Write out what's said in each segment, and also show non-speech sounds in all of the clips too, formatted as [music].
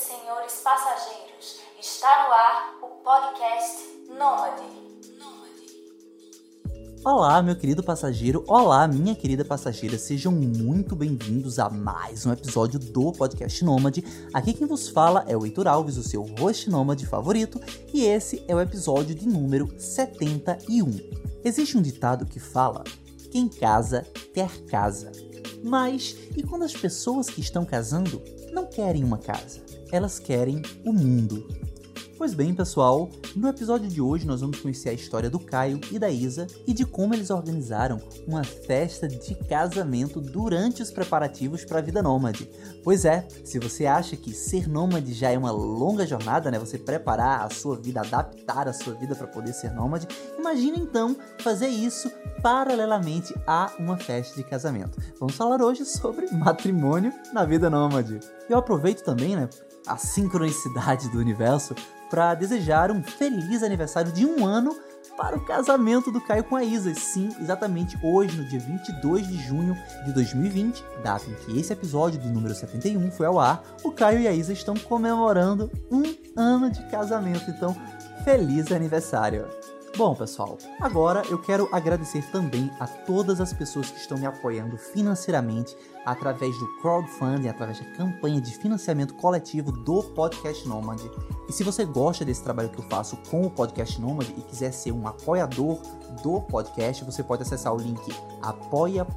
senhores passageiros, está no ar o podcast Nômade. Olá, meu querido passageiro. Olá, minha querida passageira. Sejam muito bem-vindos a mais um episódio do podcast Nômade. Aqui quem vos fala é o Heitor Alves, o seu host nômade favorito, e esse é o episódio de número 71. Existe um ditado que fala: quem casa quer casa. Mas e quando as pessoas que estão casando não querem uma casa? Elas querem o mundo. Pois bem, pessoal, no episódio de hoje nós vamos conhecer a história do Caio e da Isa e de como eles organizaram uma festa de casamento durante os preparativos para a vida nômade. Pois é, se você acha que ser nômade já é uma longa jornada, né? Você preparar a sua vida, adaptar a sua vida para poder ser nômade, imagina então fazer isso paralelamente a uma festa de casamento. Vamos falar hoje sobre matrimônio na vida nômade. Eu aproveito também, né, a sincronicidade do universo para desejar um feliz aniversário de um ano para o casamento do Caio com a Isa. Sim, exatamente hoje, no dia 22 de junho de 2020, data em que esse episódio do número 71 foi ao ar, o Caio e a Isa estão comemorando um ano de casamento. Então, feliz aniversário! Bom, pessoal, agora eu quero agradecer também a todas as pessoas que estão me apoiando financeiramente através do crowdfunding, através da campanha de financiamento coletivo do Podcast Nômade. E se você gosta desse trabalho que eu faço com o Podcast Nômade e quiser ser um apoiador do podcast, você pode acessar o link apoia.se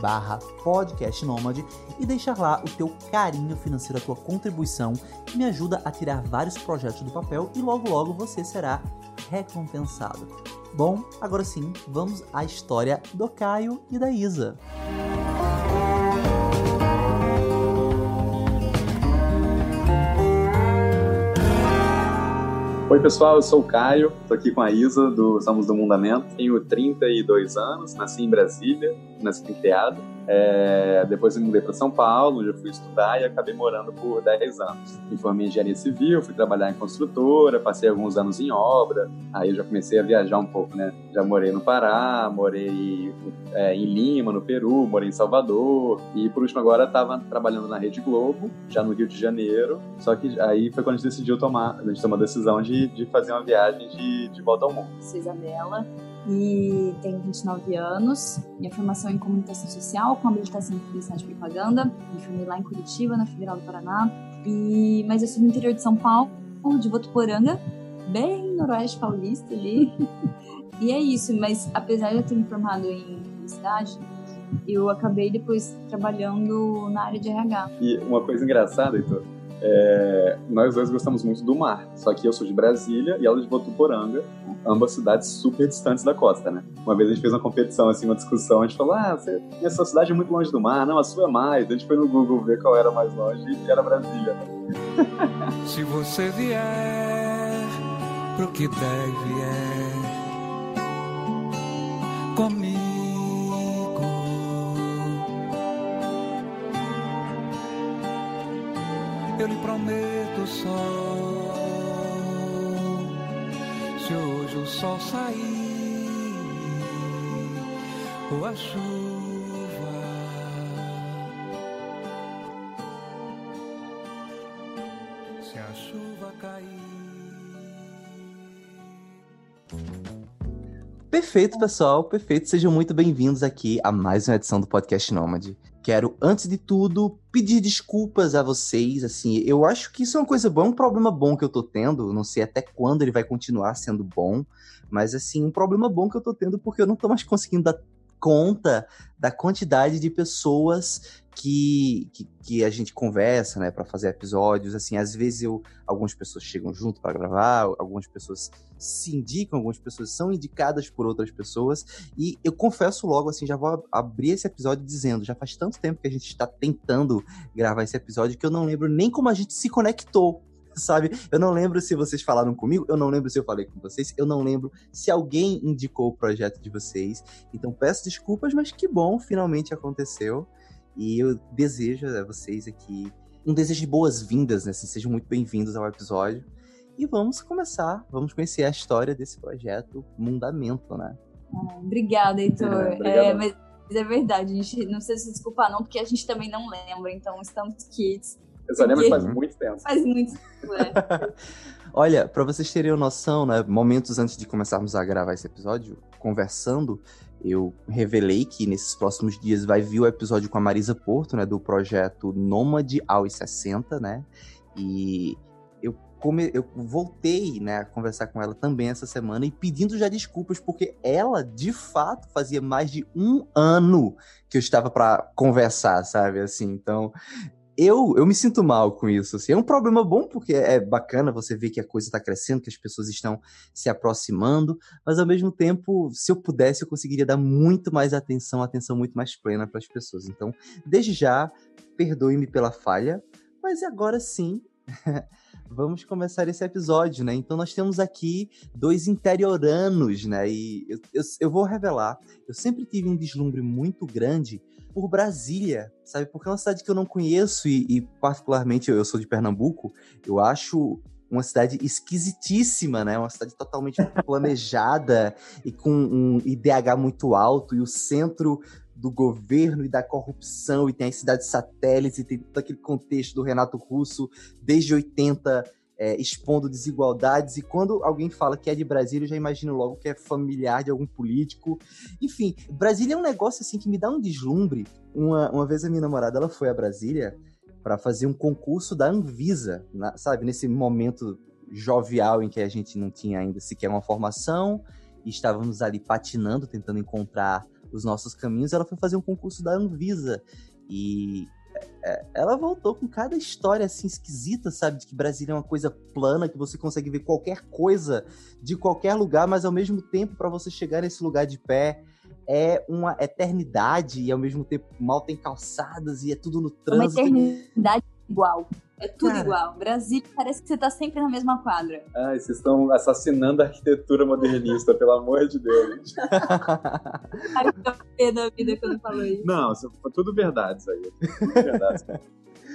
barra podcastnômade e deixar lá o teu carinho financeiro, a tua contribuição, que me ajuda a tirar vários projetos do papel e logo logo você será recompensado. Bom, agora sim, vamos à história do Caio e da Isa. Oi, pessoal, eu sou o Caio, tô aqui com a Isa do Somos do Mundamento. Tenho 32 anos, nasci em Brasília, nasci em Teado. É, depois eu mudei para São Paulo, eu fui estudar e acabei morando por 10 anos. Me formei em engenharia civil, fui trabalhar em construtora, passei alguns anos em obra, aí eu já comecei a viajar um pouco, né? Já morei no Pará, morei é, em Lima, no Peru, morei em Salvador e por último agora estava trabalhando na Rede Globo, já no Rio de Janeiro. Só que aí foi quando a gente decidiu tomar, a gente tomou a decisão de, de fazer uma viagem de, de volta ao mundo. Sou Isabela, e tenho 29 anos. Minha formação é em comunicação social, com habilitação em publicidade e propaganda. Me formei lá em Curitiba, na Federal do Paraná. E, mas eu sou do interior de São Paulo, de Votuporanga, bem noroeste paulista ali. [laughs] e é isso, mas apesar de eu ter me formado em publicidade, eu acabei depois trabalhando na área de RH. E uma coisa engraçada, Heitor, é, nós dois gostamos muito do mar, só que eu sou de Brasília e ela de Votuporanga, ambas cidades super distantes da costa, né? Uma vez a gente fez uma competição, assim, uma discussão, a gente falou, ah, você, a sua cidade é muito longe do mar, não, a sua é mais. A gente foi no Google ver qual era mais longe e era Brasília. Se você vier pro que deve é Eu lhe prometo sol. Se hoje o sol sair ou a chuva, se a chuva cair. Perfeito, pessoal, perfeito. Sejam muito bem-vindos aqui a mais uma edição do Podcast Nômade. Quero, antes de tudo, pedir desculpas a vocês. Assim, eu acho que isso é uma coisa boa, é um problema bom que eu tô tendo. Não sei até quando ele vai continuar sendo bom, mas assim, um problema bom que eu tô tendo porque eu não tô mais conseguindo dar conta da quantidade de pessoas que, que, que a gente conversa, né, para fazer episódios. Assim, às vezes eu, algumas pessoas chegam junto para gravar, algumas pessoas se indicam, algumas pessoas são indicadas por outras pessoas. E eu confesso logo, assim, já vou abrir esse episódio dizendo, já faz tanto tempo que a gente está tentando gravar esse episódio que eu não lembro nem como a gente se conectou [laughs] sabe? Eu não lembro se vocês falaram comigo, eu não lembro se eu falei com vocês, eu não lembro se alguém indicou o projeto de vocês. Então peço desculpas, mas que bom, finalmente aconteceu. E eu desejo a vocês aqui um desejo de boas-vindas, né? Assim, sejam muito bem-vindos ao episódio. E vamos começar, vamos conhecer a história desse projeto Mundamento, né? Ah, obrigada, Heitor. [laughs] É, mas é verdade, a gente não precisa se desculpar não, porque a gente também não lembra, então estamos kits Eu só lembro que Porque- faz muito tempo. Faz muito tempo, é. [laughs] Olha, pra vocês terem noção, né? Momentos antes de começarmos a gravar esse episódio, conversando, eu revelei que nesses próximos dias vai vir o episódio com a Marisa Porto, né? Do projeto Nômade aos 60, né? E eu, come... eu voltei, né, a conversar com ela também essa semana e pedindo já desculpas, porque ela, de fato, fazia mais de um ano que eu estava pra conversar, sabe? Assim, então eu, eu me sinto mal com isso. Assim. É um problema bom, porque é bacana você ver que a coisa está crescendo, que as pessoas estão se aproximando, mas ao mesmo tempo, se eu pudesse, eu conseguiria dar muito mais atenção, atenção muito mais plena para as pessoas. Então, desde já, perdoe-me pela falha, mas agora sim. [laughs] Vamos começar esse episódio, né? Então nós temos aqui dois interioranos, né? E eu, eu, eu vou revelar. Eu sempre tive um deslumbre muito grande por Brasília, sabe? Porque é uma cidade que eu não conheço e, e, particularmente, eu sou de Pernambuco, eu acho uma cidade esquisitíssima, né? Uma cidade totalmente [laughs] planejada e com um IDH muito alto e o centro do governo e da corrupção e tem as cidades satélites e tem todo aquele contexto do Renato Russo desde 80 é, expondo desigualdades, e quando alguém fala que é de Brasília, eu já imagino logo que é familiar de algum político. Enfim, Brasília é um negócio assim que me dá um deslumbre. Uma, uma vez a minha namorada ela foi a Brasília para fazer um concurso da Anvisa, na, sabe? Nesse momento jovial em que a gente não tinha ainda sequer uma formação e estávamos ali patinando, tentando encontrar os nossos caminhos. Ela foi fazer um concurso da Anvisa e ela voltou com cada história assim esquisita, sabe? De que Brasília é uma coisa plana, que você consegue ver qualquer coisa de qualquer lugar, mas ao mesmo tempo, para você chegar nesse lugar de pé, é uma eternidade e ao mesmo tempo mal tem calçadas e é tudo no Uma trânsito. eternidade igual. É tudo Cara. sim. Brasília parece que você tá sempre na mesma quadra. Ai, vocês estão assassinando a arquitetura modernista, pelo amor de Deus. Ai, que da vida quando falou isso. Não, tudo verdade isso aí. Tudo verdade.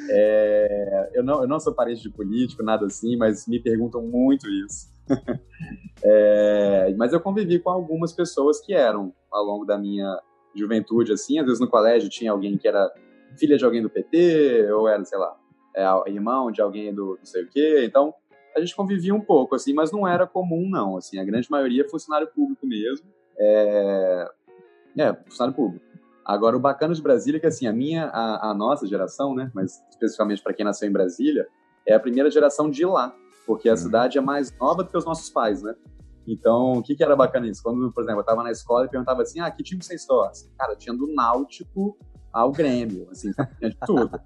É, eu, não, eu não sou parente de político, nada assim, mas me perguntam muito isso. [laughs] É, mas eu convivi com algumas pessoas que eram, ao longo da minha juventude, assim, às vezes no colégio tinha alguém que era filha de alguém do PT, ou era, sei lá, é, irmão de alguém do não sei o quê, então a gente convivia um pouco, assim, mas não era comum, não, assim, a grande maioria é funcionário público mesmo, é, é funcionário público. Agora, o bacana de Brasília é que, assim, a minha, a, a nossa geração, né, mas especificamente para quem nasceu em Brasília, é a primeira geração de lá, porque a Uhum. cidade é mais nova do que os nossos pais, né? Então, o que, que era bacana isso? Quando, por exemplo, eu estava na escola e perguntava assim, ah, que time você torce? Cara, tinha do Náutico ao Grêmio, assim, tinha de tudo.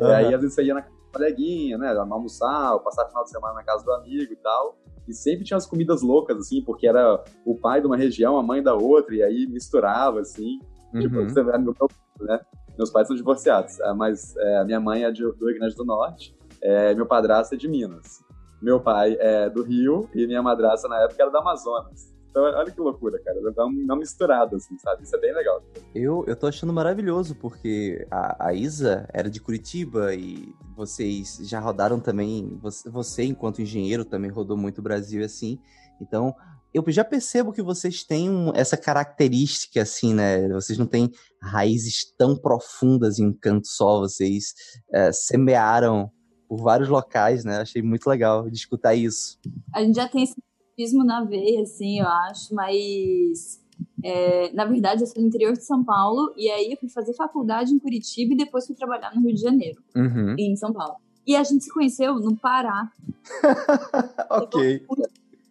E aí, às vezes, você ia na casa do coleguinha, né, almoçar, ou passar final de semana na casa do amigo e tal, e sempre tinha as comidas loucas, assim, porque era o pai de uma região, a mãe da outra, e aí misturava, assim, Tipo, Uhum. você vê, meu, né? Meus pais são divorciados, ah, mas é, a minha mãe é de, do Rio Grande do Norte, é, meu padrasto é de Minas. Meu pai é do Rio e minha madrasta na época era do Amazonas. Então, olha que loucura, cara. Dá um- uma misturada, assim, sabe? Isso é bem legal. Eu, eu tô achando maravilhoso, porque a, a Isa era de Curitiba e vocês já rodaram também. Você, você, enquanto engenheiro, também rodou muito o Brasil assim. Então, eu já percebo que vocês têm um- essa característica, assim, né? Vocês não têm raízes tão profundas em um canto só, vocês é, semearam por vários locais, né? Achei muito legal de escutar isso. A gente já tem esse turismo na veia, assim, eu acho, mas. é, na verdade, eu sou do interior de São Paulo, e aí eu fui fazer faculdade em Curitiba e depois fui trabalhar no Rio de Janeiro, Uhum. em São Paulo. E a gente se conheceu no Pará. [laughs] ok.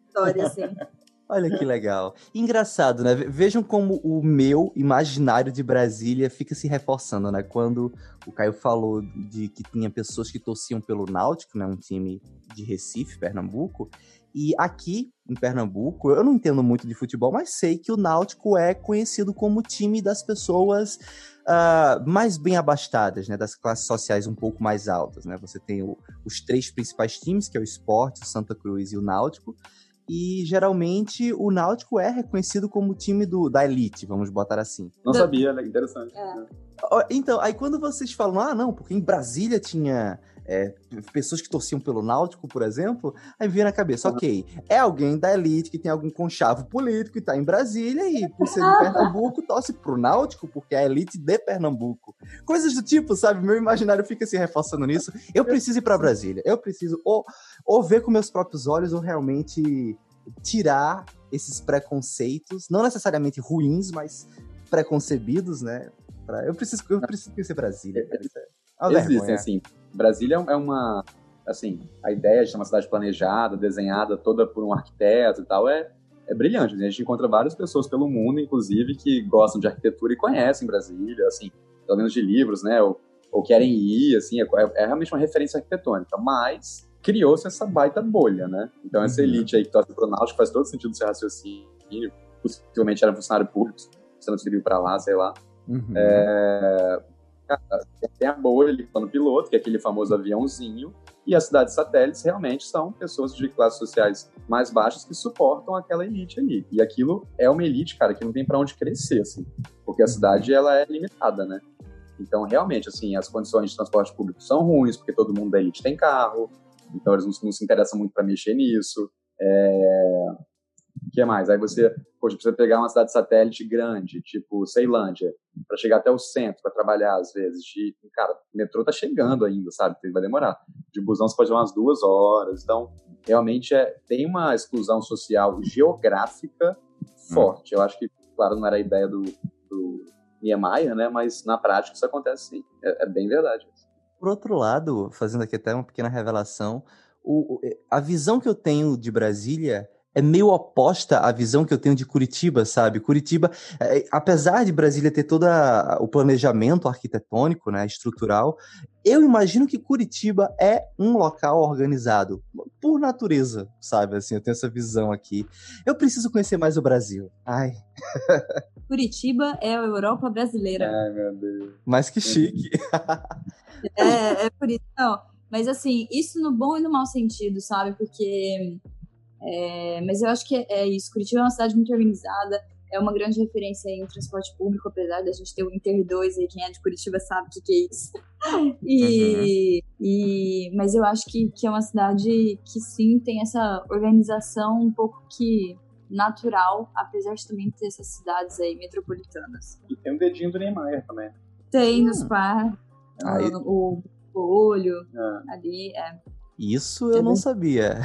História, assim. Olha que legal. Engraçado, né? Ve- Vejam como o meu imaginário de Brasília fica se reforçando, né? Quando o Caio falou de que tinha pessoas que torciam pelo Náutico, né? Um time de Recife, Pernambuco. E aqui em Pernambuco, eu não entendo muito de futebol, mas sei que o Náutico é conhecido como time das pessoas ah, mais bem abastadas, né? Das classes sociais um pouco mais altas, né? Você tem o- os três principais times, que é o Esporte, o Santa Cruz e o Náutico. E geralmente o Náutico é reconhecido como o time do, da elite, vamos botar assim. Não sabia, né? Interessante. É. Então, aí quando vocês falam, ah, não, porque em Brasília tinha é, pessoas que torciam pelo Náutico, por exemplo, aí vinha na cabeça, ok, é alguém da elite que tem algum conchavo político e tá em Brasília e por ser de Pernambuco torce pro Náutico porque é a elite de Pernambuco. Coisas do tipo, sabe? Meu imaginário fica se reforçando nisso. Eu preciso ir para Brasília. Eu preciso ou, ou ver com meus próprios olhos ou realmente tirar esses preconceitos, não necessariamente ruins, mas preconcebidos, né? Pra... Eu preciso, eu preciso conhecer Brasília. Cara. É Existem, assim. Brasília é uma, assim, a ideia de uma cidade planejada, desenhada toda por um arquiteto e tal é, é brilhante. Né? A gente encontra várias pessoas pelo mundo, inclusive, que gostam de arquitetura e conhecem Brasília, assim, pelo menos de livros, né? Ou, ou querem ir, assim, é, é, realmente uma referência arquitetônica. Mas criou-se essa baita bolha, né? Então essa uhum. elite aí que torce pro Náutico faz todo sentido do seu raciocínio. Possivelmente era funcionário público, você não serviu para lá, sei lá. Uhum. É, tem a bolha ali no piloto, que é aquele famoso aviãozinho, e as cidades satélites realmente são pessoas de classes sociais mais baixas que suportam aquela elite ali. E aquilo é uma elite, cara, que não tem para onde crescer, assim, porque a cidade ela é limitada, né? Então, realmente, assim, as condições de transporte público são ruins, porque todo mundo da elite tem carro, então eles não, não se interessam muito para mexer nisso. É... O que mais? Aí você, poxa, precisa pegar uma cidade satélite grande, tipo Ceilândia, para chegar até o centro, para trabalhar às vezes. De, cara, o metrô tá chegando ainda, sabe? Vai demorar. De busão você pode umas duas horas. Então, realmente é, tem uma exclusão social geográfica forte. Hum. Eu acho que, claro, não era a ideia do, do Niemeyer, né? Mas na prática isso acontece sim. É, é bem verdade. Por outro lado, fazendo aqui até uma pequena revelação, o, a visão que eu tenho de Brasília é meio oposta à visão que eu tenho de Curitiba, sabe? Curitiba, é, apesar de Brasília ter todo o planejamento arquitetônico, né, estrutural, eu imagino que Curitiba é um local organizado por natureza, sabe? Assim, eu tenho essa visão aqui. Eu preciso conhecer mais o Brasil. Ai. [laughs] Curitiba é a Europa brasileira. Ai, meu Deus. Mas que chique. é, é por isso. Não, mas assim, isso no bom e no mau sentido, sabe? Porque é, mas eu acho que é, é, isso. Curitiba é uma cidade muito organizada, é uma grande referência em transporte público, apesar da gente ter o Inter 2 aí, quem é de Curitiba sabe o que, que é isso. [laughs] E, uhum. e, mas eu acho que, que é uma cidade que sim tem essa organização um pouco que natural, apesar de também ter essas cidades aí metropolitanas. E tem um dedinho do Neymar também. Tem hum. nos par, o, o, olho ah. ali, é. Isso eu não sabia.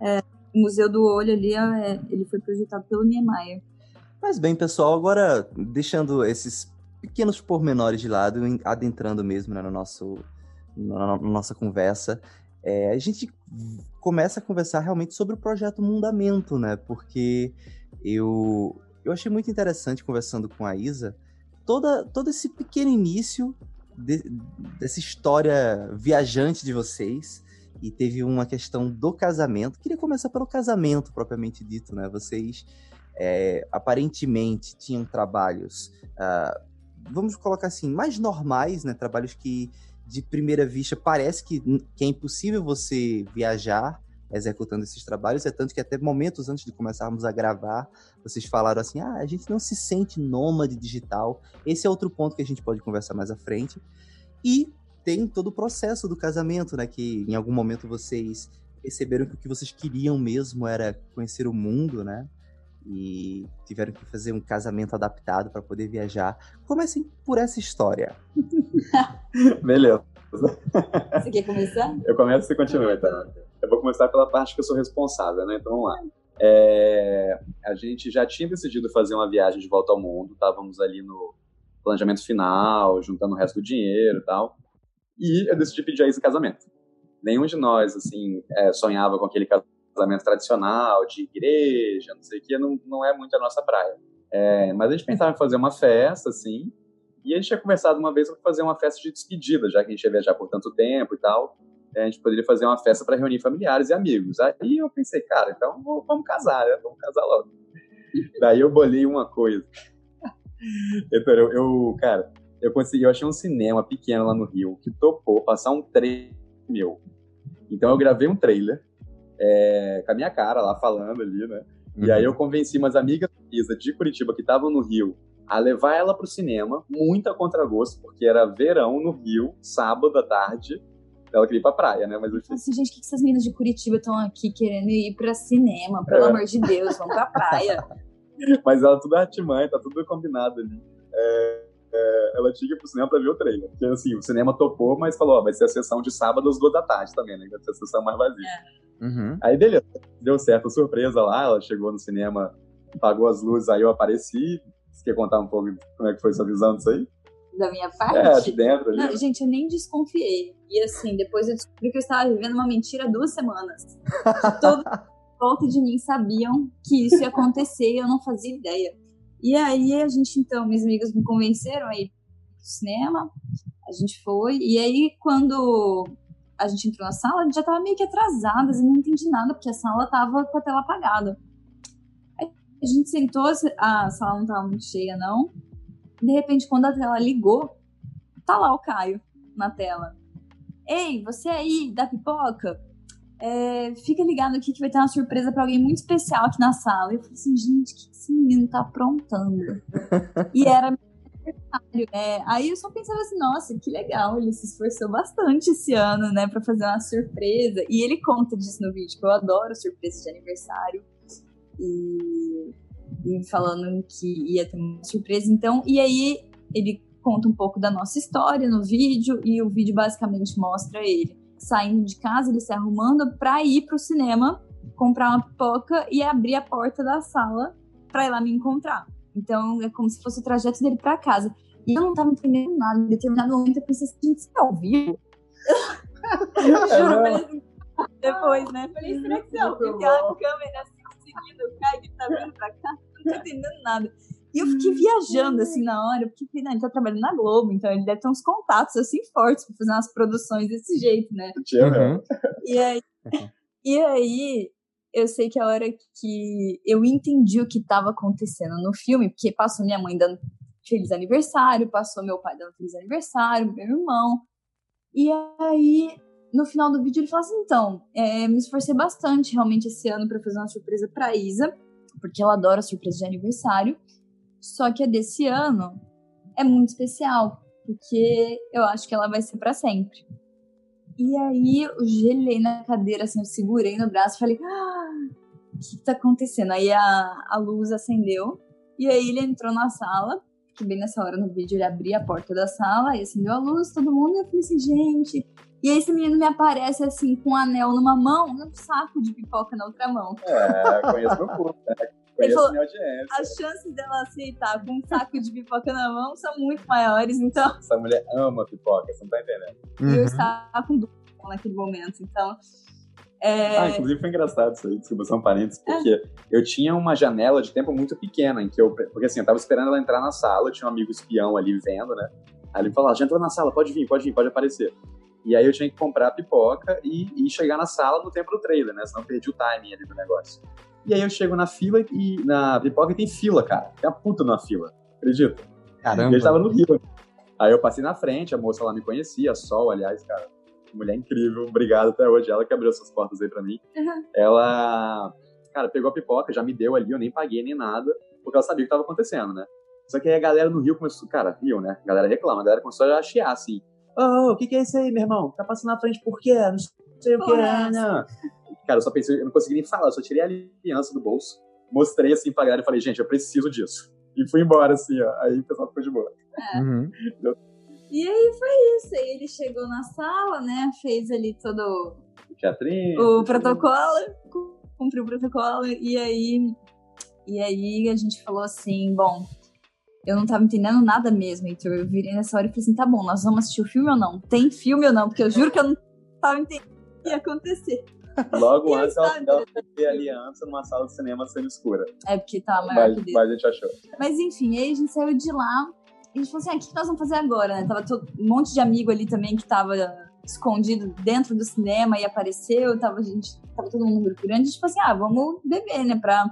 É, o Museu do Olho ali, é, ele foi projetado pelo Niemeyer. Mas bem, pessoal, agora deixando esses pequenos pormenores de lado, adentrando mesmo né, no nosso, na, na nossa conversa, é, a gente começa a conversar realmente sobre o projeto Mundamento, né? Porque eu, eu achei muito interessante conversando com a Isa toda, todo esse pequeno início de, dessa história viajante de vocês e teve uma questão do casamento. Queria começar pelo casamento propriamente dito, né? Vocês é, aparentemente tinham trabalhos, uh, vamos colocar assim, mais normais, né? Trabalhos que de primeira vista parece que, que é impossível você viajar executando esses trabalhos, é tanto que até momentos antes de começarmos a gravar, vocês falaram assim, ah, a gente não se sente nômade digital. Esse é outro ponto que a gente pode conversar mais à frente. E tem todo o processo do casamento, né? Que em algum momento vocês perceberam que o que vocês queriam mesmo era conhecer o mundo, né? E tiveram que fazer um casamento adaptado para poder viajar. Comecem por essa história. [laughs] Beleza. Você quer começar? Eu começo e você continua, então. Eu vou começar pela parte que eu sou responsável, né? Então vamos lá. É, a gente já tinha decidido fazer uma viagem de volta ao mundo, estávamos ali no planejamento final, juntando o resto do dinheiro e tal. E eu decidi pedir a Isa em casamento. Nenhum de nós, assim, é, sonhava com aquele casamento tradicional, de igreja, não sei o que, não, não é muito a nossa praia. É, mas a gente pensava em fazer uma festa, assim, e a gente tinha conversado uma vez para fazer uma festa de despedida, já que a gente ia viajar por tanto tempo e tal. A gente poderia fazer uma festa para reunir familiares e amigos. Aí eu pensei, cara, então vamos casar, né? Vamos casar logo. [laughs] Daí eu bolei uma coisa. Então, eu, eu, cara, eu consegui, eu achei um cinema pequeno lá no Rio que topou passar um trailer meu. Então eu gravei um trailer é, com a minha cara lá falando ali, né? Uhum. E aí eu convenci umas amigas de Curitiba que estavam no Rio a levar ela pro cinema, muito a contragosto, porque era verão no Rio, sábado à tarde. Ela queria ir pra praia, né? Mas eu assim, gente, por que essas meninas de Curitiba estão aqui querendo ir pra cinema? Pelo É. amor de Deus, vamos pra praia. [laughs] Mas ela tudo artimanha, tá tudo combinado ali. É, é, ela tinha que ir pro cinema pra ver o trailer. Porque assim, o cinema topou, mas falou, ó, vai ser a sessão de sábado às duas da tarde também, né? Vai ser a sessão mais vazia. Uhum. Aí, beleza, deu certo a surpresa lá, ela chegou no cinema, apagou as luzes, aí eu apareci. Você quer contar um pouco como é que foi sua visão disso aí? Da minha É, parte. de dentro ali. Não, gente, eu nem desconfiei. E assim, depois eu descobri que eu estava vivendo uma mentira duas semanas. [laughs] Em volta de mim sabiam que isso ia acontecer e eu não fazia ideia. E aí a gente, então, meus amigos me convenceram a ir pro cinema. A gente foi. E aí, quando a gente entrou na sala, a gente já tava meio que atrasadas e não entendi nada, porque a sala tava com a tela apagada. Aí a gente sentou, a sala não tava muito cheia, não. De repente, quando a tela ligou, tá lá o Caio na tela. Ei, você aí da pipoca? É, fica ligado aqui que vai ter uma surpresa pra alguém muito especial aqui na sala. Eu falei assim, gente, o que esse menino tá aprontando? e era meu aniversário, né? Aí eu só pensava assim, nossa, que legal, ele se esforçou bastante esse ano, né, pra fazer uma surpresa. E ele conta disso no vídeo, que eu adoro surpresas de aniversário. E, e falando que ia ter uma surpresa, então. E aí ele conta um pouco da nossa história no vídeo, e o vídeo basicamente mostra ele saindo de casa, ele se arrumando pra ir pro cinema, comprar uma pipoca e abrir a porta da sala pra ir lá me encontrar. Então é como se fosse o trajeto dele pra casa. E eu não tava entendendo nada. Em determinado momento eu pensei assim, gente, você é ao vivo? [laughs] eu juro, assim, depois, né? Falei, será que você é ao vivo? Tem uma câmera assim, seguindo o cara que tá vindo pra cá? Não tô entendendo nada. E eu fiquei viajando assim na hora, porque não, ele tá trabalhando na Globo, então ele deve ter uns contatos assim fortes pra fazer umas produções desse jeito, né? Tinha, Uhum. E aí, e aí eu sei que a hora que eu entendi o que estava acontecendo no filme, porque passou minha mãe dando feliz aniversário, passou meu pai dando feliz aniversário, meu irmão. E aí, no final do vídeo, ele falou assim: então, é, me esforcei bastante realmente esse ano para fazer uma surpresa pra Isa, porque ela adora surpresa de aniversário. Só que a desse ano é muito especial, porque eu acho que ela vai ser para sempre. E aí eu gelei na cadeira, assim, eu segurei no braço e falei, ah, o que tá acontecendo? Aí a, a luz acendeu, e aí ele entrou na sala, que bem nessa hora no vídeo ele abria a porta da sala, e acendeu a luz, todo mundo, e eu falei assim, gente. E aí esse menino me aparece assim, com um anel numa mão e um saco de pipoca na outra mão. É, conheço meu público, né? [laughs] Ele Conheço falou- minha audiência. As chances dela aceitar com um saco de pipoca na mão são muito maiores, então Essa mulher ama pipoca, você não tá entendendo. eu Uhum. estava com dúvida naquele momento. Então, é, Ah, inclusive foi engraçado isso aí, desculpa, são parênteses, porque eu tinha uma janela de tempo muito pequena, em que eu. Porque assim, eu tava esperando ela entrar na sala, tinha um amigo espião ali vendo, né? Aí ele falou: ah, já entrou na sala, pode vir, pode vir, pode aparecer. E aí eu tinha que comprar a pipoca e, e chegar na sala no tempo do trailer, né? Senão eu perdi o timing ali do negócio. E aí eu chego na fila e na pipoca e tem fila, cara. Tem uma puta na fila, acredita? E Caramba. ele tava no Rio. Aí eu passei na frente, a moça lá me conhecia, a Sol, aliás, cara, mulher incrível, obrigado até hoje, ela que abriu essas portas aí pra mim. Uhum. Ela, cara, pegou a pipoca, já me deu ali, eu nem paguei nem nada, porque ela sabia o que tava acontecendo, né? Só que aí a galera no Rio começou, cara, Rio, né? A galera reclama, a galera começou a chiar, assim. Ô, o que que é isso aí, meu irmão? Tá passando na frente por quê? Não sei o que, é não. Cara, eu só pensei, eu não consegui nem falar, eu só tirei a aliança do bolso, mostrei assim pra galera e falei, gente, eu preciso disso. E fui embora, assim, ó. Aí o pessoal ficou de boa. Uhum. E aí foi isso. Aí ele chegou na sala, né? Fez ali todo O teatrinho. o protocolo, cu- cumpriu o protocolo. E aí, e aí a gente falou assim: bom, eu não tava entendendo nada mesmo, Heitor. Eu virei nessa hora e falei assim: tá bom, nós vamos assistir o filme ou não? Tem filme ou não? Porque eu juro que eu não tava entendendo o que ia acontecer. [laughs] Logo antes ela, ela fez a aliança numa sala de cinema semi-escura. É porque tava maior Mas, que dele. mas a gente achou. Mas enfim, aí a gente saiu de lá e a gente falou assim: ah, o que nós vamos fazer agora, né? Tava todo, um monte de amigo ali também que tava escondido dentro do cinema e apareceu, tava, a gente, tava todo mundo grande, a gente falou assim: ah, vamos beber, né? Pra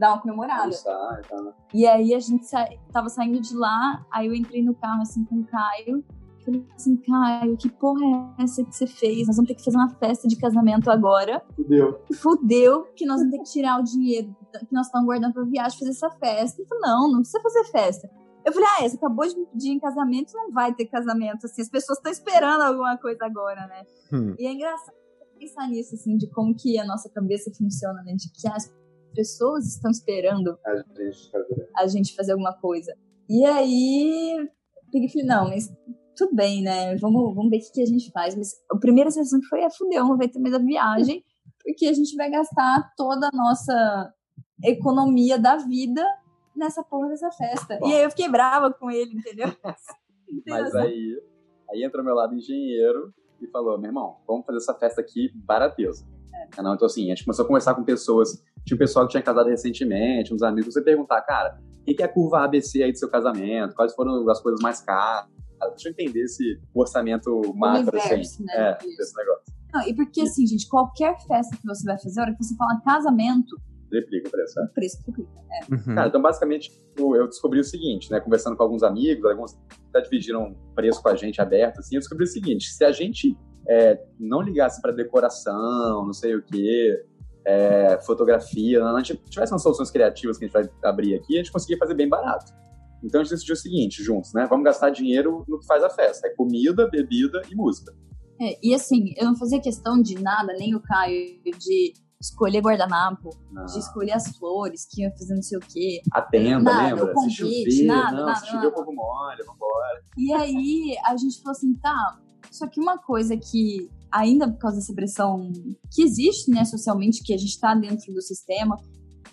dar uma comemorada. Almoçar e tal, né? E aí a gente sa tava saindo de lá, aí eu entrei no carro assim com o Caio. Falei assim, Caio, que porra é essa que você fez? Nós vamos ter que fazer uma festa de casamento agora. Fudeu. Fudeu que nós vamos ter que tirar o dinheiro que nós estamos guardando pra viagem fazer essa festa. Ele falou, não, não precisa fazer festa. Eu falei, ah, você acabou de me pedir em casamento, não vai ter casamento, assim, as pessoas estão esperando alguma coisa agora, né? Hum. E é engraçado pensar nisso, assim, de como que a nossa cabeça funciona, né? De que as pessoas estão esperando A gente fazer. a gente fazer alguma coisa. E aí, peguei e falei, não, mas tudo bem, né? Vamos, vamos ver o que, que a gente faz. Mas a primeira sensação que foi, é, fudeu, não vai ter mais a viagem, [laughs] porque a gente vai gastar toda a nossa economia da vida nessa porra dessa festa. Bom. E aí eu fiquei brava com ele, entendeu? [laughs] Mas aí, aí entra meu lado engenheiro e falou, meu irmão, vamos fazer essa festa aqui barateza. É. Não, então assim, a gente começou a conversar com pessoas, tinha um pessoal que tinha casado recentemente, uns amigos, você perguntar, cara, o que é a curva ABC aí do seu casamento? Quais foram as coisas mais caras? Deixa eu entender esse orçamento macro, universo, assim, né, é, desse negócio. Não, e porque assim, gente, qualquer festa que você vai fazer, a hora que você fala casamento, Replica o preço, é. o preço triplica. Uhum. Cara, então basicamente eu eu descobri o seguinte, né? Conversando com alguns amigos, alguns até dividiram preço com a gente aberto, assim, eu descobri o seguinte: se a gente é, não ligasse para decoração, não sei o quê, é, fotografia, a gente tivesse umas soluções criativas que a gente vai abrir aqui, a gente conseguia fazer bem barato. Então a gente decidiu o seguinte, juntos, né? Vamos gastar dinheiro no que faz a festa: é comida, bebida e música. É, e assim, eu não fazia questão de nada, nem o Caio, de escolher guardanapo, Não. de escolher as flores, que ia fazer não sei o quê. A tenda, Nada, lembra? o convite, se chover, nada, não, nada, se chover o povo molha, vambora. E aí a gente falou assim, tá, só que uma coisa que, ainda por causa dessa pressão que existe, né, socialmente, que a gente tá dentro do sistema,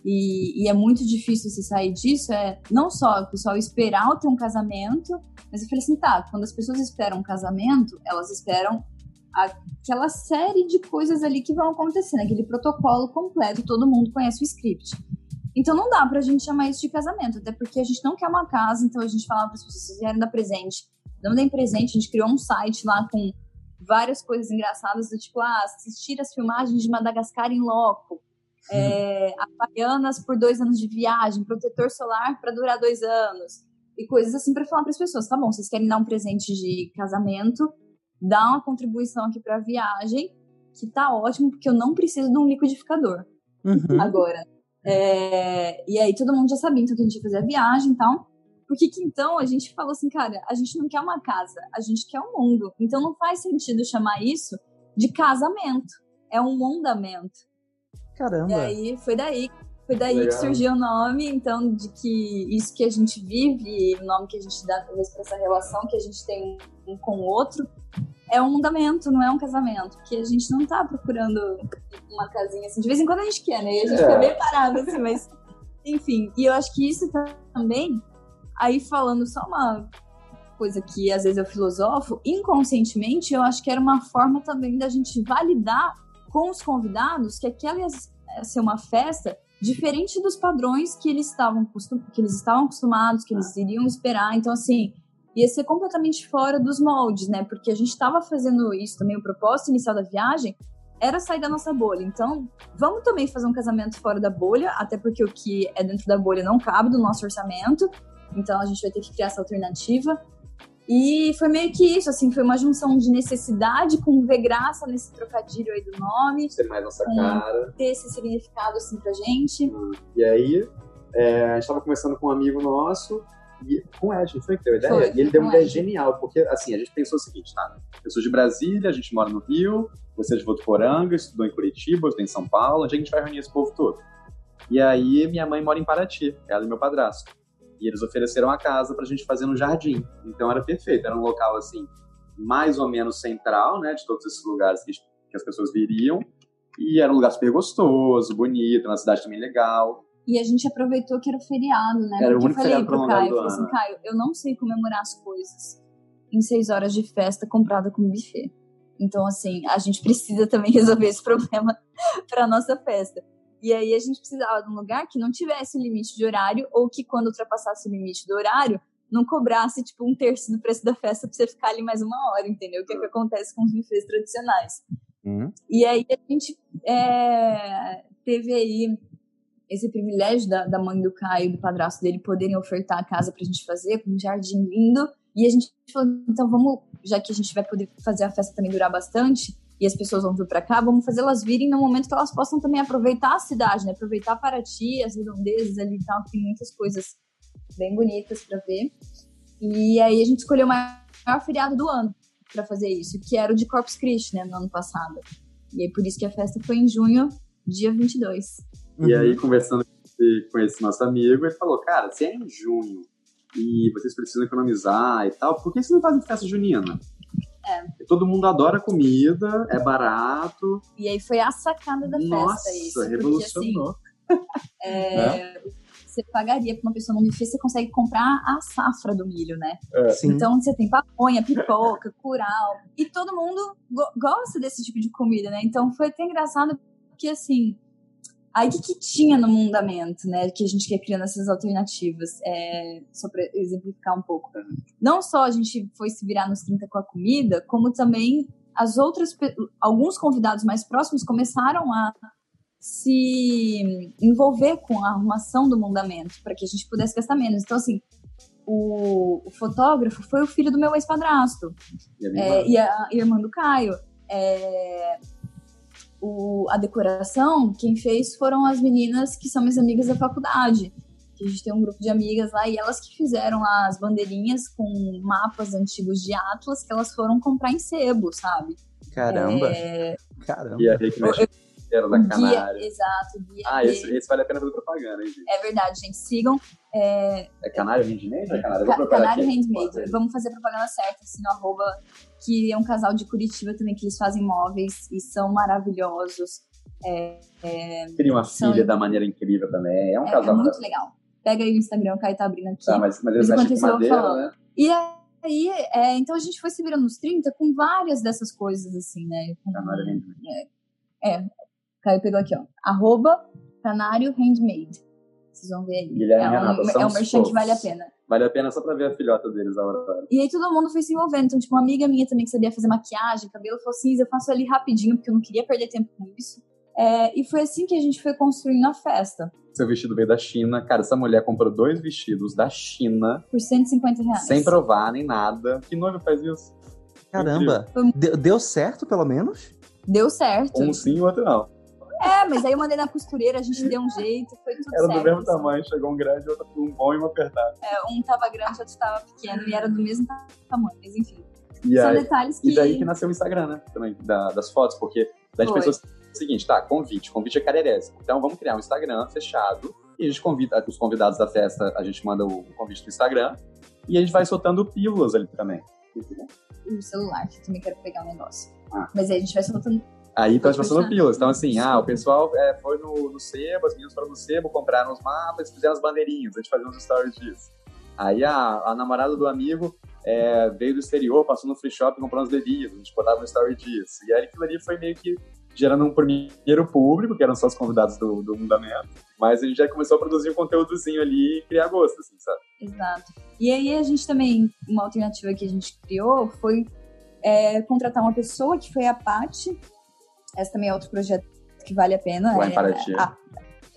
e, e é muito difícil se sair disso, é não só o pessoal esperar ter um casamento, mas eu falei assim, tá, quando as pessoas esperam um casamento, elas esperam aquela série de coisas ali que vão acontecendo, aquele protocolo completo, todo mundo conhece o script. Então não dá pra gente chamar isso de casamento, até porque a gente não quer uma casa, então a gente falava para as pessoas, vocês vierem dar presente, não deem presente, a gente criou um site lá com várias coisas engraçadas, do tipo, ah, assistir as filmagens de Madagascar em loco, é, Havaianas por dois anos de viagem, protetor solar para durar dois anos, e coisas assim para falar para as pessoas, tá bom, vocês querem dar um presente de casamento, dá uma contribuição aqui para a viagem, que tá ótimo, porque eu não preciso de um liquidificador Uhum. agora. É, e aí todo mundo já sabia então que a gente ia fazer a viagem e tal. Porque que então a gente falou assim, cara, a gente não quer uma casa, a gente quer um mundo. Então não faz sentido chamar isso de casamento. É um mundamento. Caramba. E aí foi daí, foi daí que Legal. surgiu o nome, então, de que isso que a gente vive, o nome que a gente dá talvez pra essa relação que a gente tem um com o outro, é um mundamento, não é um casamento. Porque a gente não tá procurando uma casinha assim. De vez em quando a gente quer, né? E a gente É. fica bem parado, assim, mas. Enfim, e eu acho que isso também, aí falando só uma coisa que às vezes eu filosofo, inconscientemente eu acho que era uma forma também da gente validar com os convidados que aquela ia ser uma festa diferente dos padrões que eles estavam que eles estavam acostumados, que eles iriam esperar. Então assim, ia ser completamente fora dos moldes, né? Porque a gente estava fazendo isso também, o propósito inicial da viagem era sair da nossa bolha. Então, vamos também fazer um casamento fora da bolha, até porque o que é dentro da bolha não cabe do nosso orçamento. Então, a gente vai ter que criar essa alternativa. E foi meio que isso, assim, foi uma junção de necessidade com ver graça nesse trocadilho aí do nome, Ser mais nossa Hum. cara. ter esse significado, assim, pra gente. E aí, é, a gente tava conversando com um amigo nosso, e, com o Ed, não foi que deu a ideia? Foi, e ele deu uma ideia Ed. genial, porque assim, a gente pensou o seguinte, tá? Eu sou de Brasília, a gente mora no Rio, você é de Votuporanga, estudou em Curitiba, estou em São Paulo, onde a gente vai reunir esse povo todo? E aí, minha mãe mora em Paraty, ela e meu padrasto. E eles ofereceram a casa pra gente fazer no jardim. Então era perfeito, era um local assim, mais ou menos central, né, de todos esses lugares que, que as pessoas viriam. E era um lugar super gostoso, bonito, uma cidade também legal. E a gente aproveitou que era o feriado, né? Era o Porque eu único falei feriado pro Caio, eu falei assim. Caio, eu não sei comemorar as coisas em seis horas de festa comprada com buffet. Então, assim, a gente precisa também [laughs] resolver esse problema pra nossa festa. E aí a gente precisava de um lugar que não tivesse limite de horário, ou que quando ultrapassasse o limite do horário, não cobrasse, tipo, um terço do preço da festa pra você ficar ali mais uma hora, entendeu? Que é o que acontece com os buffets tradicionais. Hum. E aí a gente é, teve aí esse privilégio da, da mãe do Caio e do padrasto dele poderem ofertar a casa pra gente fazer, com um jardim lindo. E a gente falou, então vamos, já que a gente vai poder fazer a festa também durar bastante, e as pessoas vão vir pra cá, vamos fazer elas virem no momento que elas possam também aproveitar a cidade, né? Aproveitar Paraty, as redondezas ali e tal, tem muitas coisas bem bonitas para ver. E aí a gente escolheu o maior feriado do ano para fazer isso, que era o de Corpus Christi, né, no ano passado. E aí por isso que a festa foi em junho, dia 22. E aí, Uhum. conversando com esse- com esse nosso amigo, ele falou, cara, se é em junho e vocês precisam economizar e tal, por que vocês não fazem festa junina? É. Todo mundo adora comida, é barato. E aí foi a sacada da Nossa, festa isso, porque assim, revolucionou. é, [laughs] você pagaria para uma pessoa no buffet, você consegue comprar a safra do milho, né? Sim. Então você tem pamonha, pipoca, curau. E todo mundo go- gosta desse tipo de comida, né? Então foi até engraçado porque assim. Aí o que, que tinha no mundamento, né? Que a gente quer criando essas alternativas. É, só para exemplificar um pouco. Não só a gente foi se virar nos 30 com a comida, como também as outras. Alguns convidados mais próximos começaram a se envolver com a arrumação do mundamento, para que a gente pudesse gastar menos. Então, assim, o, o fotógrafo foi o filho do meu ex-padrasto. E É, irmã, e a irmã do Caio. É, o- a decoração, quem fez foram as meninas que são minhas amigas da faculdade. Que a gente tem um grupo de amigas lá e elas que fizeram lá as bandeirinhas com mapas antigos de Atlas que elas foram comprar em sebo, sabe? Caramba, É, caramba. E a Rei que mexe era da o guia, Canária. exato, guia Ah, esse, esse vale a pena fazer propaganda, hein, gente? É verdade, gente. Sigam. É, É Canário Handmade ou é Canário? Ca- Canário aqui. Handmade. Vamos fazer propaganda certa, assim, no arroba, que é um casal de Curitiba também, que eles fazem móveis e são maravilhosos. Cria uma São- filha da maneira incrível também. É um É, é casal muito maravilhoso. legal. Pega aí o Instagram, o Caio tá abrindo aqui. Tá, mas, mas eles mexem com madeira, né? E aí, é, então a gente foi se virando nos 30 com várias dessas coisas, assim, né? Com- Canário Handmade. Caio pegou aqui, ó. Arroba Canário Handmade. Vocês vão ver aí. Guilherme é um, é um merchan que vale a pena. Vale a pena só pra ver a filhota deles a hora. E aí todo mundo foi se envolvendo. Então, tipo, uma amiga minha também que sabia fazer maquiagem, cabelo, falou assim, eu faço ali rapidinho, porque eu não queria perder tempo com isso. É, e foi assim que a gente foi construindo a festa, Seu vestido veio da China. Cara, essa mulher comprou dois vestidos da China, por 150 reais. sem provar nem nada. Que noiva faz isso? Caramba. Deu, deu certo, pelo menos? Deu certo. Um sim e o outro não. É, mas aí eu mandei na costureira, a gente deu um jeito, foi tudo Era certo. do mesmo assim. tamanho, chegou um grande, outro um bom e um apertado. É, um tava grande, outro tava pequeno, e era do mesmo tamanho, mas enfim. E, São aí, detalhes que... e daí que nasceu o Instagram, né? Também, da- das fotos, porque Foi. pensou o seguinte, tá, convite, convite é carerésimo. Então vamos criar um Instagram fechado e a gente convida os convidados da festa, a gente manda o convite do Instagram e a gente vai soltando pílulas ali também. O celular, que eu também quero pegar um negócio. Ah. Mas aí a gente vai soltando... Aí Pode passando pílulas. Então, assim, ah, o pessoal é, foi no, no sebo, as meninas foram no sebo, compraram os mapas, fizeram as bandeirinhas, a gente fazia uns stories disso. Aí a, a namorada do amigo é, veio do exterior, passou no free shop comprando as bebidas, a gente botava um story disso. E aí aquilo ali foi meio que gerando um primeiro público, que eram só os convidados do, do Mundamento, mas a gente já começou a produzir um conteúdozinho ali e criar gosto, assim, sabe? Exato. E aí a gente também, uma alternativa que a gente criou foi é, contratar uma pessoa que foi a Paty. Essa também é outro projeto que vale a pena. Lá é, em Paraty. a-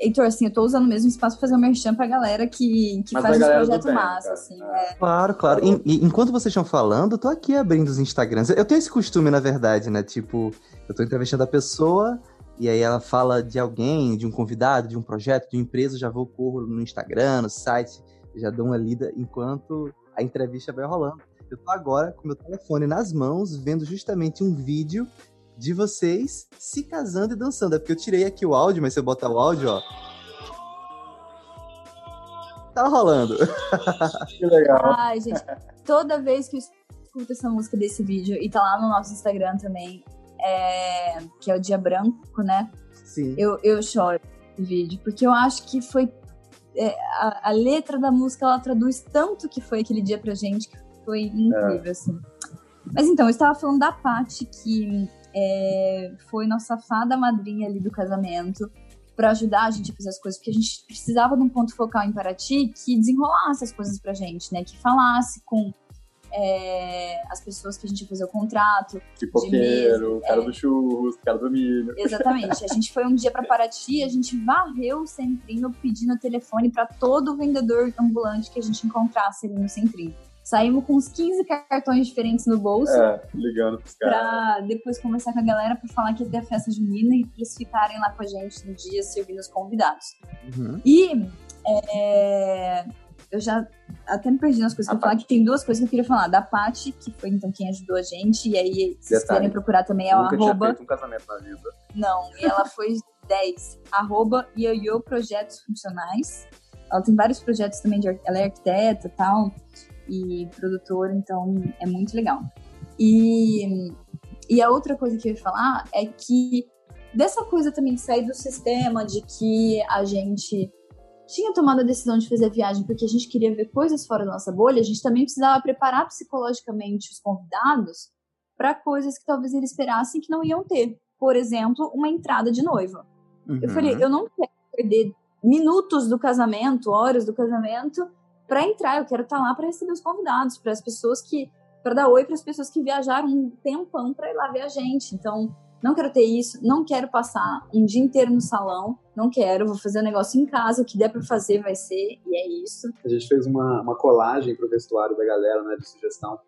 Heitor, assim, eu tô usando o mesmo espaço pra fazer um merchan pra galera que, que Mas faz pra esse galera do projeto bem, massa, cara. assim. É. é. Claro, claro. E- e enquanto vocês estão falando, eu tô aqui abrindo os Instagrams. Eu tenho esse costume, na verdade, né? Tipo, eu tô entrevistando a pessoa e aí ela fala de alguém, de um convidado, de um projeto, de uma empresa, eu já vou corro no Instagram, no site, já dou uma lida enquanto a entrevista vai rolando. Eu tô agora com meu telefone nas mãos, vendo justamente um vídeo de vocês se casando e dançando. É porque eu tirei aqui o áudio, mas se eu botar o áudio, ó. Tá rolando. [laughs] Que legal. Ai, gente, toda vez que eu escuto essa música desse vídeo, e tá lá no nosso Instagram também, é, que é o Dia Branco, né? Sim. eu, eu choro no vídeo, porque eu acho que foi. é, a, a letra da música ela traduz tanto que foi aquele dia pra gente, que foi incrível, assim. Mas então, eu estava falando da Paty, que é, foi nossa fada madrinha ali do casamento, pra ajudar a gente a fazer as coisas, porque a gente precisava de um ponto focal em Paraty que desenrolasse as coisas pra gente, né? Que falasse com é, as pessoas que a gente ia fazer o contrato, Pipoqueiro, cara é. do churros, cara do milho. Exatamente. A gente foi um dia pra Paraty, a gente varreu o centrinho pedindo telefone pra todo vendedor ambulante que a gente encontrasse ali no centrinho. Saímos com uns 15 cartões diferentes no bolso É, ligando pros caras. pra depois conversar com a galera pra falar que ia ter a festa junina e pra eles ficarem lá com a gente no dia servindo os convidados. Uhum. E é, eu já até me perdi nas coisas que eu ia falar, que tem duas coisas que eu queria falar. Da Paty, que foi então quem ajudou a gente, e aí, se vocês quiserem procurar também, é o Nunca tinha arroba. feito um casamento na vida. Não, e ela foi 10. Arroba Ioiô Projetos Funcionais. Ela tem vários projetos também, de, ela é arquiteta e tal, e produtora, então é muito legal. E, e a outra coisa que eu ia falar é que dessa coisa também de sair do sistema, de que a gente tinha tomado a decisão de fazer a viagem porque a gente queria ver coisas fora da nossa bolha, a gente também precisava preparar psicologicamente os convidados para coisas que talvez eles esperassem que não iam ter. Por exemplo, uma entrada de noiva. Eu Uhum. falei, eu não quero perder minutos do casamento, horas do casamento para entrar. Eu quero estar lá para receber os convidados, para as pessoas que para dar oi para as pessoas que viajaram um tempão para ir lá ver a gente. Então, não quero ter isso, não quero passar um dia inteiro no salão, não quero, vou fazer um negócio em casa, o que der para fazer vai ser e é isso. A gente fez uma, uma colagem pro vestuário da galera, né, de sugestão.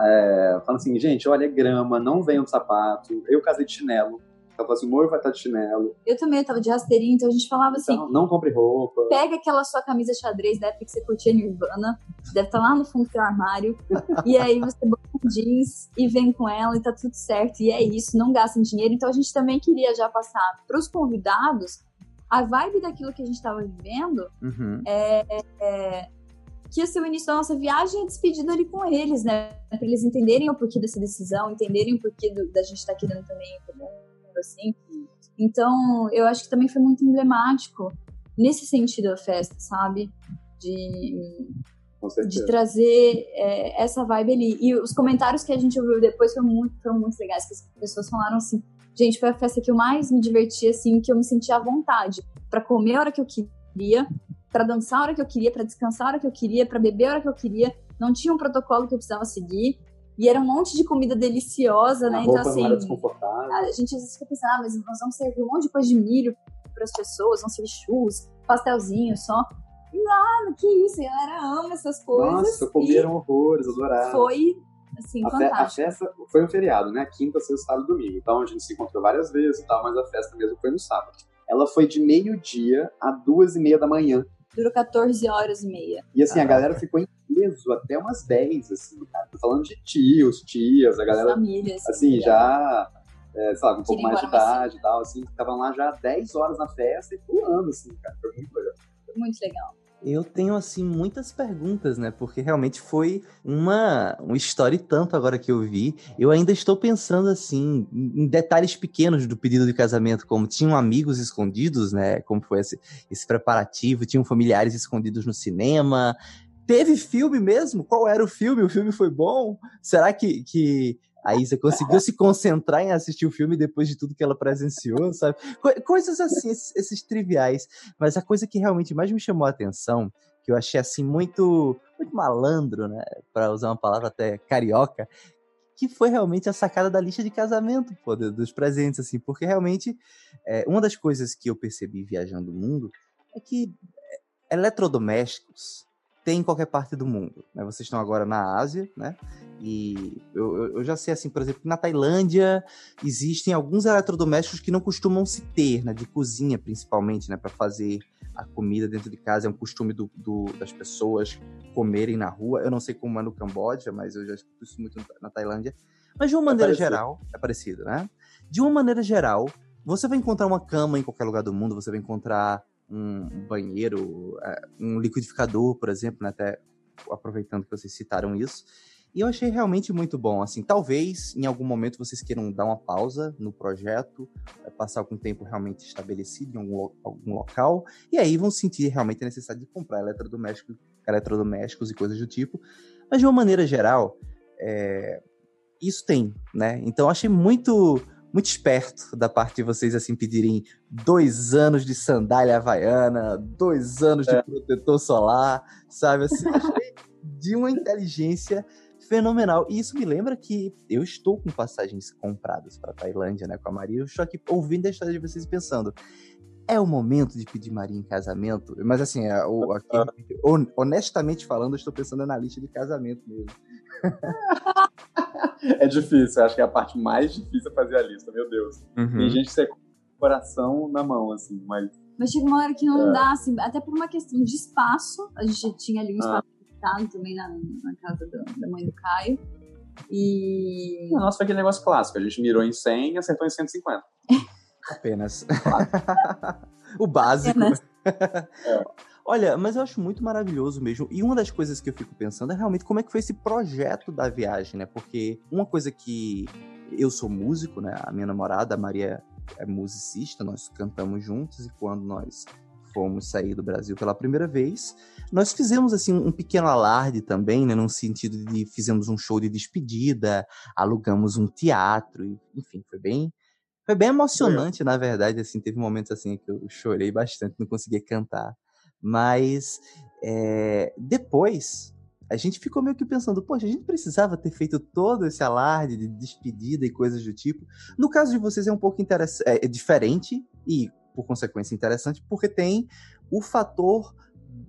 É, falando assim, gente, olha, é grama, não venham de sapato. Eu casei de chinelo. Falou assim, o noivo vai estar de chinelo. Eu também tava de rasteirinho, então a gente falava assim, Então, não compre roupa. pega aquela sua camisa xadrez da época que você curtia Nirvana, deve estar lá no fundo do seu armário, e aí você bota um jeans e vem com ela e tá tudo certo, e é isso, não gastem dinheiro. Então a gente também queria já passar pros convidados a vibe daquilo que a gente tava vivendo, Uhum. que ia ser o início da nossa viagem e a despedida ali com eles, né? Pra eles entenderem o porquê dessa decisão, entenderem o porquê do- da gente estar querendo também assim. Então, eu acho que também foi muito emblemático nesse sentido a festa, sabe? De, de trazer é, essa vibe ali. E os comentários que a gente ouviu depois foram muito, foram muito legais, que as pessoas falaram assim, gente, foi a festa que eu mais me diverti, assim, que eu me sentia à vontade pra comer a hora que eu queria, pra dançar a hora que eu queria, pra descansar a hora que eu queria, pra beber a hora que eu queria. Não tinha um protocolo que eu precisava seguir. E era um monte de comida deliciosa, né? A Então, assim, a gente às vezes fica pensando, ah, mas nós vamos servir um monte de coisa de milho para as pessoas, vamos servir churros, pastelzinho só. E nada, que isso, a galera ama essas coisas. Nossa, comeram horrores, adoraram. foi, assim, A, fe- a fantástico. festa foi um feriado, né? Quinta, sexta, sábado e domingo. Então a gente se encontrou várias vezes e tal, mas a festa mesmo foi no sábado. Ela foi de meio-dia a duas e meia da manhã. Durou 14 horas e meia. E assim, a Caraca. galera ficou em peso até umas 10, assim, cara. Tô falando de tios, tias, a galera, Família, assim, e já, é, sabe, um pouco mais de mais idade e tal, assim, estavam lá já 10 horas na festa e pulando, assim, cara. Foi muito legal. Foi muito legal. Eu tenho, assim, muitas perguntas, né? Porque realmente foi uma, uma história e tanto agora que eu vi. Eu ainda estou pensando, assim, em detalhes pequenos do pedido de casamento, como tinham amigos escondidos, né? Como foi esse, esse preparativo, tinham familiares escondidos no cinema. Teve filme mesmo? Qual era o filme? O filme foi bom? Será que, que a Isa conseguiu se concentrar em assistir o filme depois de tudo que ela presenciou, sabe? Co- coisas assim, esses, esses triviais. Mas a coisa que realmente mais me chamou a atenção, que eu achei assim muito, muito malandro, né? Para usar uma palavra até carioca, que foi realmente a sacada da lista de casamento, pô, do- dos presentes, assim, porque realmente é, uma das coisas que eu percebi viajando o mundo é que é, eletrodomésticos tem em qualquer parte do mundo. Né? Vocês estão agora na Ásia, né? E eu, eu- já sei, assim, por exemplo, que na Tailândia existem alguns eletrodomésticos que não costumam se ter, né? De cozinha, principalmente, né? Para fazer a comida dentro de casa. É um costume do, do- das pessoas comerem na rua. Eu não sei como é no Camboja, mas eu já escuto isso muito na Tailândia. Mas de uma maneira parecido. geral, é parecido, né? De uma maneira geral, você vai encontrar uma cama em qualquer lugar do mundo, você vai encontrar um banheiro, é, um liquidificador, por exemplo, né? Até aproveitando que vocês citaram isso. E eu achei realmente muito bom. Assim, talvez em algum momento vocês queiram dar uma pausa no projeto, é, passar algum tempo realmente estabelecido em algum, algum local, e aí vão sentir realmente a necessidade de comprar eletrodomésticos, eletrodomésticos e coisas do tipo. Mas de uma maneira geral, é, isso tem, né? Então achei muito muito esperto da parte de vocês assim pedirem dois anos de sandália havaiana, dois anos de protetor solar, sabe? Assim, de uma inteligência fenomenal. E isso me lembra que eu estou com passagens compradas para Tailândia, né, com a Maria. Eu estou aqui ouvindo a história de vocês e pensando. É o momento de pedir Maria em casamento? Mas assim, é, aqui, hon- honestamente falando, eu estou pensando na lista de casamento mesmo. [laughs] É difícil, acho que é a parte mais difícil é fazer a lista, meu Deus. Tem gente que você com o coração na mão, assim, mas Mas chega uma hora que não É. dá, assim, até por uma questão de espaço. A gente tinha ali um Ah. espaço limitado também na, na casa do- da mãe do Caio. E. O nosso foi aquele negócio clássico. A gente mirou em 100 e acertou em 150. Apenas. [laughs] o básico. Apenas. Olha, mas eu acho muito maravilhoso mesmo. E uma das coisas que eu fico pensando é realmente como é que foi esse projeto da viagem, né? Porque uma coisa que eu sou músico, né? A minha namorada, a Maria, é musicista, nós cantamos juntos e quando nós fomos sair do Brasil pela primeira vez, nós fizemos assim um pequeno alarde também, né, num sentido de fizemos um show de despedida, alugamos um teatro, e, enfim, foi bem foi bem emocionante, na verdade, assim, teve momentos assim que eu chorei bastante, não conseguia cantar. Mas é, depois a gente ficou meio que pensando, poxa, a gente precisava ter feito todo esse alarde de despedida e coisas do tipo. No caso de vocês é um pouco é, é diferente e, por consequência, interessante, porque tem o fator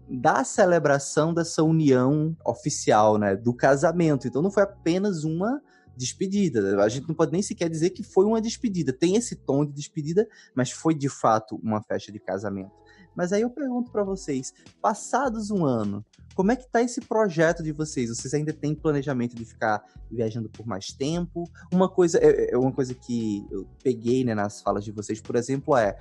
da celebração dessa união oficial, né, do casamento. Então não foi apenas uma despedida. A gente não pode nem sequer dizer que foi uma despedida. Tem esse tom de despedida, mas foi de fato uma festa de casamento. Mas aí eu pergunto pra vocês, passados um ano, como é que tá esse projeto de vocês? Vocês ainda têm planejamento de ficar viajando por mais tempo? Uma coisa, é, é uma coisa que eu peguei né, nas falas de vocês, por exemplo, é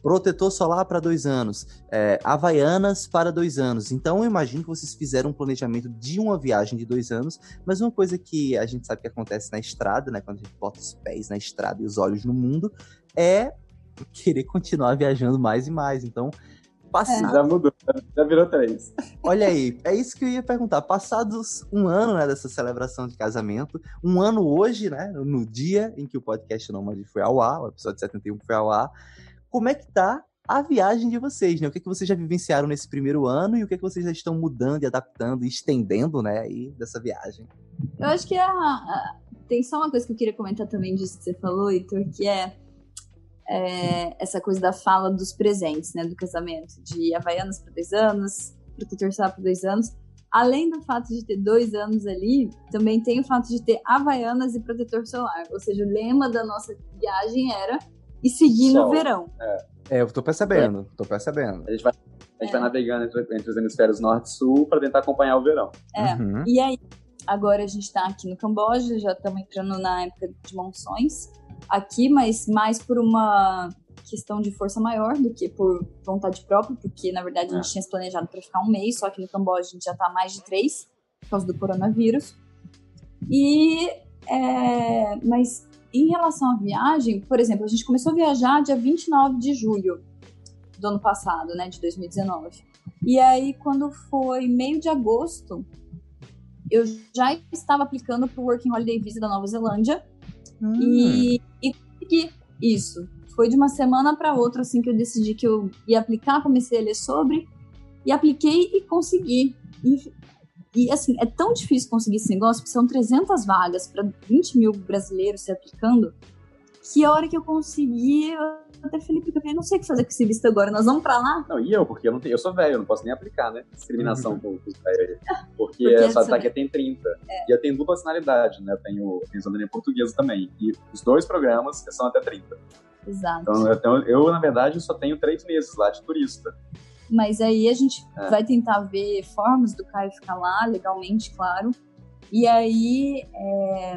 protetor solar para dois anos, é, Havaianas para dois anos. Então eu imagino que vocês fizeram um planejamento de uma viagem de dois anos, mas uma coisa que a gente sabe que acontece na estrada, né? Quando a gente bota os pés na estrada e os olhos no mundo, é querer continuar viajando mais e mais. Então, passado, Já mudou, já virou três. [laughs] olha aí, é isso que eu ia perguntar. Passados um ano né, dessa celebração de casamento, um ano hoje, né? No dia em que o podcast Nômade foi ao ar, o episódio 71 foi ao ar, como é que tá a viagem de vocês, né? O que, é que vocês já vivenciaram nesse primeiro ano e o que, é que vocês já estão mudando e adaptando e estendendo, né, aí, dessa viagem? Eu acho que a, a- tem só uma coisa que eu queria comentar também disso que você falou, Heitor, que é, é, essa coisa da fala dos presentes, né? Do casamento, de Havaianas para dois anos, protetor solar para dois anos. Além do fato de ter dois anos ali, também tem o fato de ter Havaianas e protetor solar. Ou seja, o lema da nossa viagem era e seguir no Sol. verão. É, eu tô percebendo, tô percebendo. A gente vai, a gente vai navegando entre, entre os hemisférios norte e sul para tentar acompanhar o verão. É. Uhum. E aí, agora a gente tá aqui no Camboja, já estamos entrando na época de monções aqui, mas mais por uma questão de força maior do que por vontade própria, porque na verdade a gente tinha se planejado para ficar um mês, só que no Camboja a gente já tá há mais de três, por causa do coronavírus. E, é, mas em relação à viagem, por exemplo, a gente começou a viajar dia 29 de julho do ano passado, né, de 2019. E aí, quando foi meio de agosto, eu já estava aplicando para o Working Holiday Visa da Nova Zelândia Hum. e, consegui isso. Foi de uma semana para outra assim que eu decidi que eu ia aplicar, comecei a ler sobre e apliquei e consegui. E, e, assim, é tão difícil conseguir esse negócio, porque são 300 vagas para 20 mil brasileiros se aplicando, que a hora que eu consegui, eu até porque eu não sei o que fazer com esse visto agora, nós vamos para lá? Não, e eu, porque eu não tenho, eu sou velho, eu não posso nem aplicar, né? Discriminação com com os velhos. [laughs] Porque, Porque só você- daqui tem 30. E eu tenho dupla nacionalidade, né? Eu tenho, eu tenho cidadania portuguesa também. E os dois programas são até 30. Exato. Então, eu, tenho- eu, na verdade, só tenho três meses lá de turista. Mas aí a gente É. vai tentar ver formas do Caio ficar lá, legalmente, claro. E aí, é,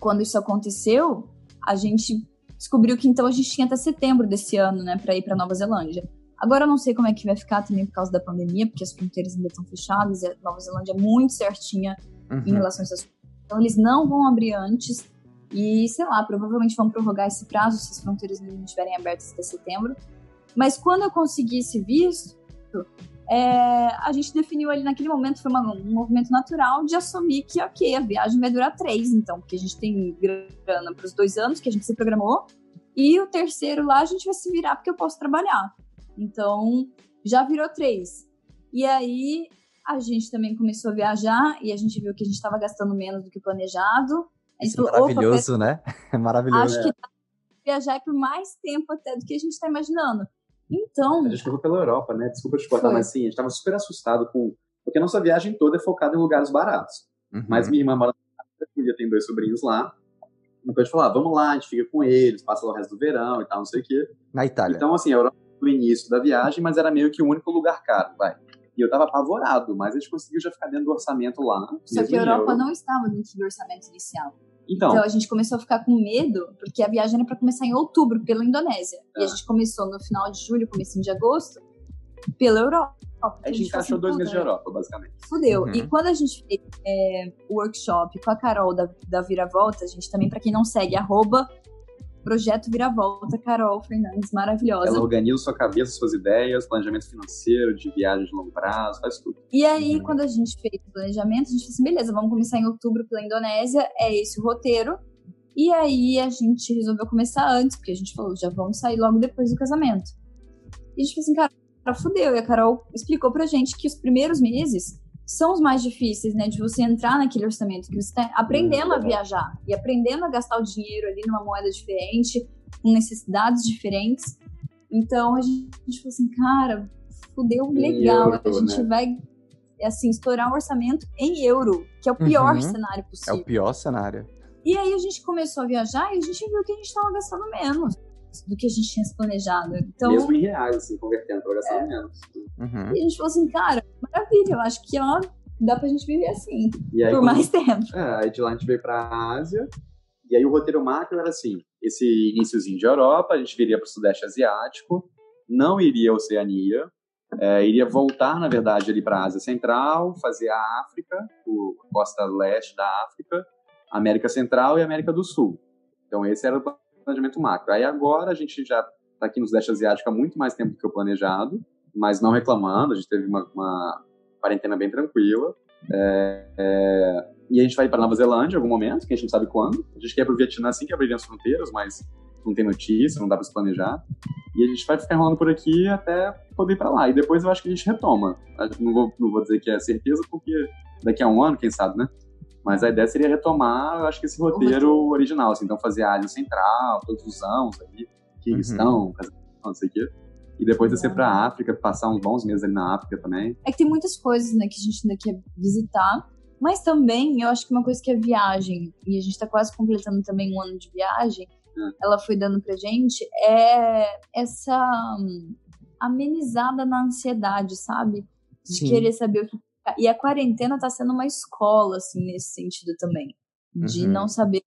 quando isso aconteceu, a gente descobriu que então a gente tinha até setembro desse ano, né, pra ir pra Nova Zelândia. Agora eu não sei como é que vai ficar também por causa da pandemia, porque as fronteiras ainda estão fechadas e a Nova Zelândia é muito certinha em Uhum. relação a essas Então eles não vão abrir antes e, sei lá, provavelmente vão prorrogar esse prazo se as fronteiras não estiverem abertas até setembro. Mas quando eu consegui esse visto, é, a gente definiu ali naquele momento, foi uma- um movimento natural de assumir que, ok, a viagem vai durar três, então, porque a gente tem grana para os dois anos que a gente se programou, e o terceiro lá a gente vai se virar porque eu posso trabalhar. Então, já virou três. E aí, a gente também começou a viajar e a gente viu que a gente estava gastando menos do que planejado. Isso é falou, "Opa, maravilhoso, né? [laughs] É maravilhoso. acho que dá pra viajar é por mais tempo até do que a gente está imaginando. Então, A gente ficou pela Europa, né? Desculpa te cortar, Foi. mas sim, a gente tava super assustado com. Porque a nossa viagem toda é focada em lugares baratos. Uhum. Mas minha irmã mora na Itália, tem dois sobrinhos lá. Então a gente falou, ah, vamos lá, a gente fica com eles, passa lá o resto do verão e tal, não sei o quê. Na Itália. Então, assim, a Europa, no início da viagem, mas era meio que o único lugar caro, vai. E eu tava apavorado, mas a gente conseguiu já ficar dentro do orçamento lá. Só que a Europa não estava dentro do orçamento inicial. Então, Então a gente começou a ficar com medo, porque a viagem era para começar em outubro pela Indonésia. E a Ah. gente começou no final de julho, comecinho de agosto, pela Europa. a gente falou encaixou assim, dois meses de "Puta, Europa, basicamente. Fudeu. Uhum. E quando a gente fez é, o workshop com a Carol da, da Viravolta, a gente também, pra quem não segue, arroba Projeto Viravolta, Carol Fernandes, maravilhosa. Ela organiza sua cabeça, suas ideias, planejamento financeiro, de viagem de longo prazo, faz tudo. E aí, Uhum. quando a gente fez o planejamento, a gente falou assim, beleza, vamos começar em outubro pela Indonésia, é esse o roteiro. E aí a gente resolveu começar antes, porque a gente falou, já vamos sair logo depois do casamento. E a gente falou assim, cara, fudeu. E a Carol explicou pra gente que os primeiros meses são os mais difíceis, né? De você entrar naquele orçamento, que você tá aprendendo a viajar e aprendendo a gastar o dinheiro ali numa moeda diferente, com necessidades diferentes. Então a gente, a gente falou assim, cara, fudeu legal. euro, a gente né? vai, assim, estourar um orçamento em euro, que é o pior Uhum. cenário É possível. o pior cenário. E aí a gente começou a viajar e a gente viu que a gente estava gastando menos do que a gente tinha se planejado. Então, Mesmo em reais, assim, convertendo, pra gastar menos. Uhum. e a gente falou assim, cara, maravilha, eu acho que ó, dá pra gente viver assim, E aí, por quando- mais tempo. É, aí de lá a gente veio pra Ásia, e aí o roteiro macro era assim, esse iníciozinho de Europa, a gente viria pro Sudeste Asiático, não iria à Oceania, é, iria voltar, na verdade, ali pra Ásia Central, fazer a África, o a costa leste da África, América Central e América do Sul. Então esse era o planejamento macro. Aí agora a gente já tá aqui no Sudeste Asiático há muito mais tempo do que o planejado, mas não reclamando, a gente teve uma, uma quarentena bem tranquila. É, é, e a gente vai para Nova Zelândia em algum momento, que a gente não sabe quando. A gente quer ir para o Vietnã assim que abrirem as fronteiras, mas não tem notícia, não dá para se planejar. E a gente vai ficar enrolando por aqui até poder ir para lá. E depois eu acho que a gente retoma. Não vou, não vou dizer que é certeza, porque daqui a um ano, quem sabe, né? Mas a ideia seria retomar, eu acho que esse roteiro original, assim, então fazer a Ásia Central, todos os anos ali, Kirguistão, Cazaquistão, não sei o quê. E depois descer pra África, passar uns bons meses ali na África também. É que tem muitas coisas, né, que a gente ainda quer visitar. Mas também, eu acho que uma coisa que é viagem, e a gente tá quase completando também um ano de viagem, Hum. ela foi dando pra gente, é essa hum, amenizada na ansiedade, sabe? De Sim. querer saber o que. E a quarentena tá sendo uma escola, assim, nesse sentido também. De Uhum. não saber que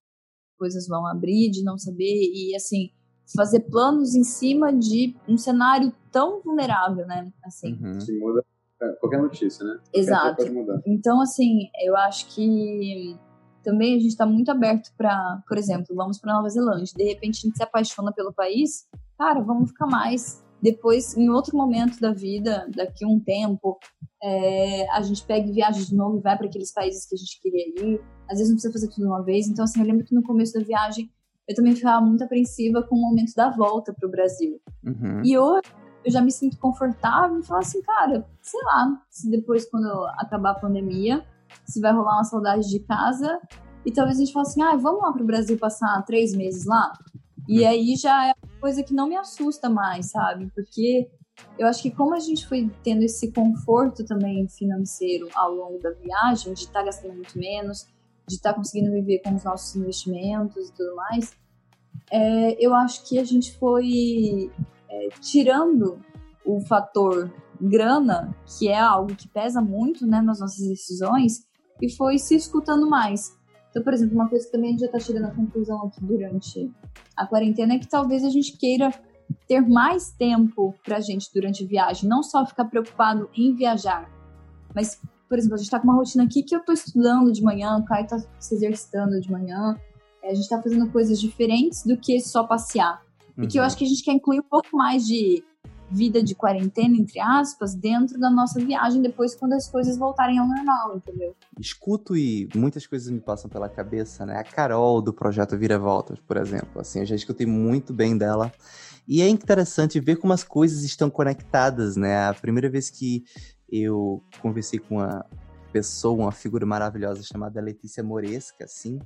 coisas vão abrir, de não saber, e assim, fazer planos em cima de um cenário tão vulnerável, né? Assim. Uhum. Que muda é, qualquer notícia, né? Qualquer Exato. coisa Pode mudar. Então, assim, eu acho que também a gente está muito aberto para, por exemplo, vamos para Nova Zelândia, de repente a gente se apaixona pelo país, cara, vamos ficar mais. Depois, em outro momento da vida, daqui a um tempo, é, a gente pega e viaja de novo e vai para aqueles países que a gente queria ir. Às vezes não precisa fazer tudo de uma vez. Então, assim, eu lembro que no começo da viagem eu também ficava muito apreensiva com o momento da volta para o Brasil. Uhum. E hoje eu já me sinto confortável e falo assim, cara, sei lá, se depois quando acabar a pandemia, se vai rolar uma saudade de casa e talvez a gente fale assim, ah, vamos lá pro Brasil passar três meses lá. E aí já é coisa que não me assusta mais, sabe? Porque eu acho que como a gente foi tendo esse conforto também financeiro ao longo da viagem, de estar gastando muito menos, de estar conseguindo viver com os nossos investimentos e tudo mais, é, eu acho que a gente foi é, tirando o fator grana, que é algo que pesa muito né, nas nossas decisões, e foi se escutando mais. Então, por exemplo, uma coisa que também a gente já está chegando à conclusão aqui durante a quarentena é que talvez a gente queira ter mais tempo pra gente durante a viagem, não só ficar preocupado em viajar, mas, por exemplo, a gente tá com uma rotina aqui que eu tô estudando de manhã, o Caio tá se exercitando de manhã, é, a gente tá fazendo coisas diferentes do que só passear. E que eu Uhum. acho que a gente quer incluir um pouco mais de vida de quarentena, entre aspas, dentro da nossa viagem depois quando as coisas voltarem ao normal, entendeu? escuto e muitas coisas me passam pela cabeça, né? A Carol do projeto Vira Voltas, por exemplo. Assim, eu já escutei muito bem dela. E é interessante ver como as coisas estão conectadas, né? A primeira vez que eu conversei com uma pessoa, uma figura maravilhosa chamada Letícia Moresca, assim,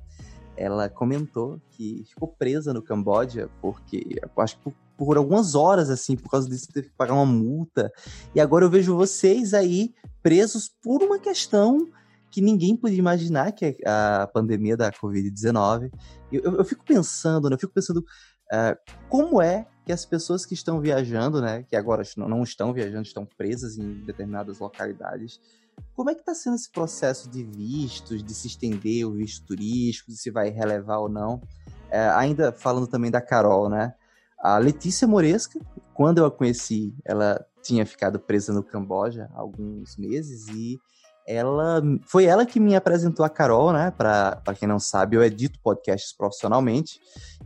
ela comentou que ficou presa no Camboja porque, acho que por, por algumas horas, assim, por causa disso teve que pagar uma multa. E agora eu vejo vocês aí presos por uma questão que ninguém podia imaginar, que é a pandemia da Covid-19. Eu, eu, eu fico pensando, né? Eu fico pensando ah, como é que as pessoas que estão viajando, né, que agora não estão viajando, estão presas em determinadas localidades, como é que está sendo esse processo de vistos, de se estender o visto turístico, se vai relevar ou não? É, ainda falando também da Carol, né? A Letícia Moresca, quando eu a conheci, ela tinha ficado presa no Camboja há alguns meses e ela foi ela que me apresentou a Carol, né? Para quem não sabe, eu edito podcasts profissionalmente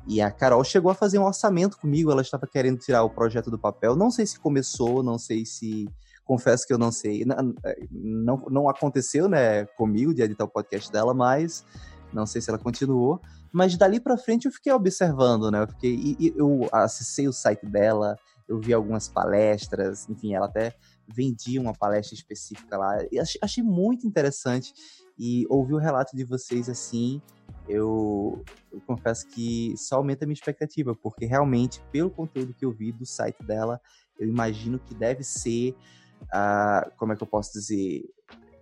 e a Carol chegou a fazer um orçamento comigo. Ela estava querendo tirar o projeto do papel. Não sei se começou, não sei se confesso que eu não sei, não, não, não aconteceu, né, comigo de editar o podcast dela, mas não sei se ela continuou. Mas dali para frente eu fiquei observando, né? Eu fiquei, e, e eu acessei o site dela, eu vi algumas palestras, enfim, ela até vendia uma palestra específica lá. Achei, achei muito interessante. E ouvir o relato de vocês assim, eu, eu, confesso que só aumenta a minha expectativa, porque realmente, pelo conteúdo que eu vi do site dela, eu imagino que deve ser, uh, como é que eu posso dizer,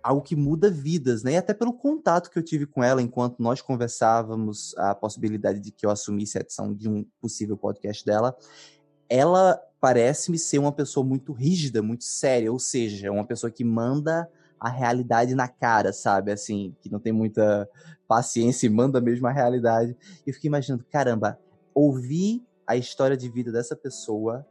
algo que muda vidas, né? E até pelo contato que eu tive com ela enquanto nós conversávamos a possibilidade de que eu assumisse a edição de um possível podcast dela, ela parece-me ser uma pessoa muito rígida, muito séria, ou seja, uma pessoa que manda a realidade na cara, sabe? Assim, que não tem muita paciência e manda mesmo a realidade. E eu fiquei imaginando, caramba, ouvir a história de vida dessa pessoa,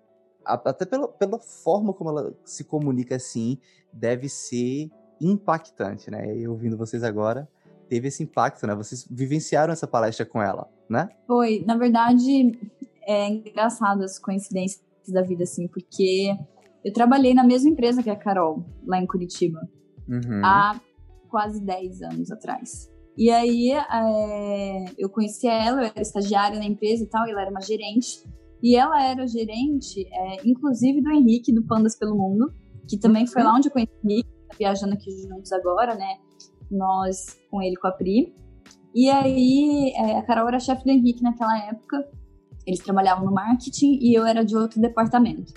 até pela, pela forma como ela se comunica assim, deve ser impactante, né? E ouvindo vocês agora, teve esse impacto, né? Vocês vivenciaram essa palestra com ela, né? Foi, na verdade, é engraçado as coincidências da vida, assim, porque eu trabalhei na mesma empresa que a Carol, lá em Curitiba, uhum. há quase 10 anos atrás. E aí é, eu conheci ela, eu era estagiária na empresa e tal, e ela era uma gerente. E ela era gerente, é, inclusive, do Henrique, do Pandas pelo Mundo, que também foi lá onde eu conheci o Henrique, viajando aqui juntos agora, né? Nós com ele com a Pri. E aí, é, a Carol era chefe do Henrique naquela época. Eles trabalhavam no marketing e eu era de outro departamento.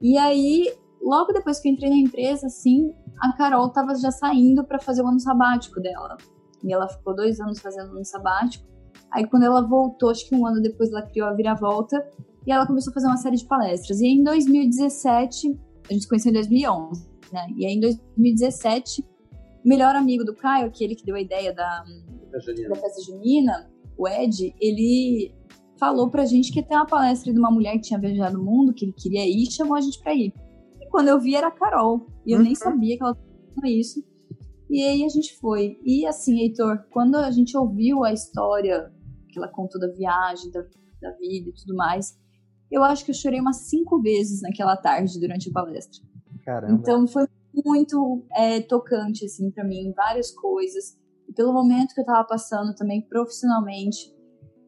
E aí, logo depois que eu entrei na empresa, assim, a Carol tava já saindo para fazer o ano sabático dela. E ela ficou dois anos fazendo o ano sabático. Aí, quando ela voltou, acho que um ano depois, ela criou a Viravolta e ela começou a fazer uma série de palestras. E em 2017, a gente se conheceu em 2011, né? E aí, em 2017, o melhor amigo do Caio, aquele que deu a ideia da, da festa junina, o Ed, ele falou pra gente que ia ter uma palestra de uma mulher que tinha viajado o mundo, que ele queria ir, e chamou a gente pra ir. E quando eu vi era a Carol, e eu uhum. nem sabia que ela estava isso. E aí a gente foi. E assim, Heitor, quando a gente ouviu a história que ela contou da viagem, da, da vida e tudo mais, eu acho que eu chorei umas cinco vezes naquela tarde durante a palestra. Caramba. Então foi muito é, tocante, assim, para mim, várias coisas. E pelo momento que eu tava passando também profissionalmente,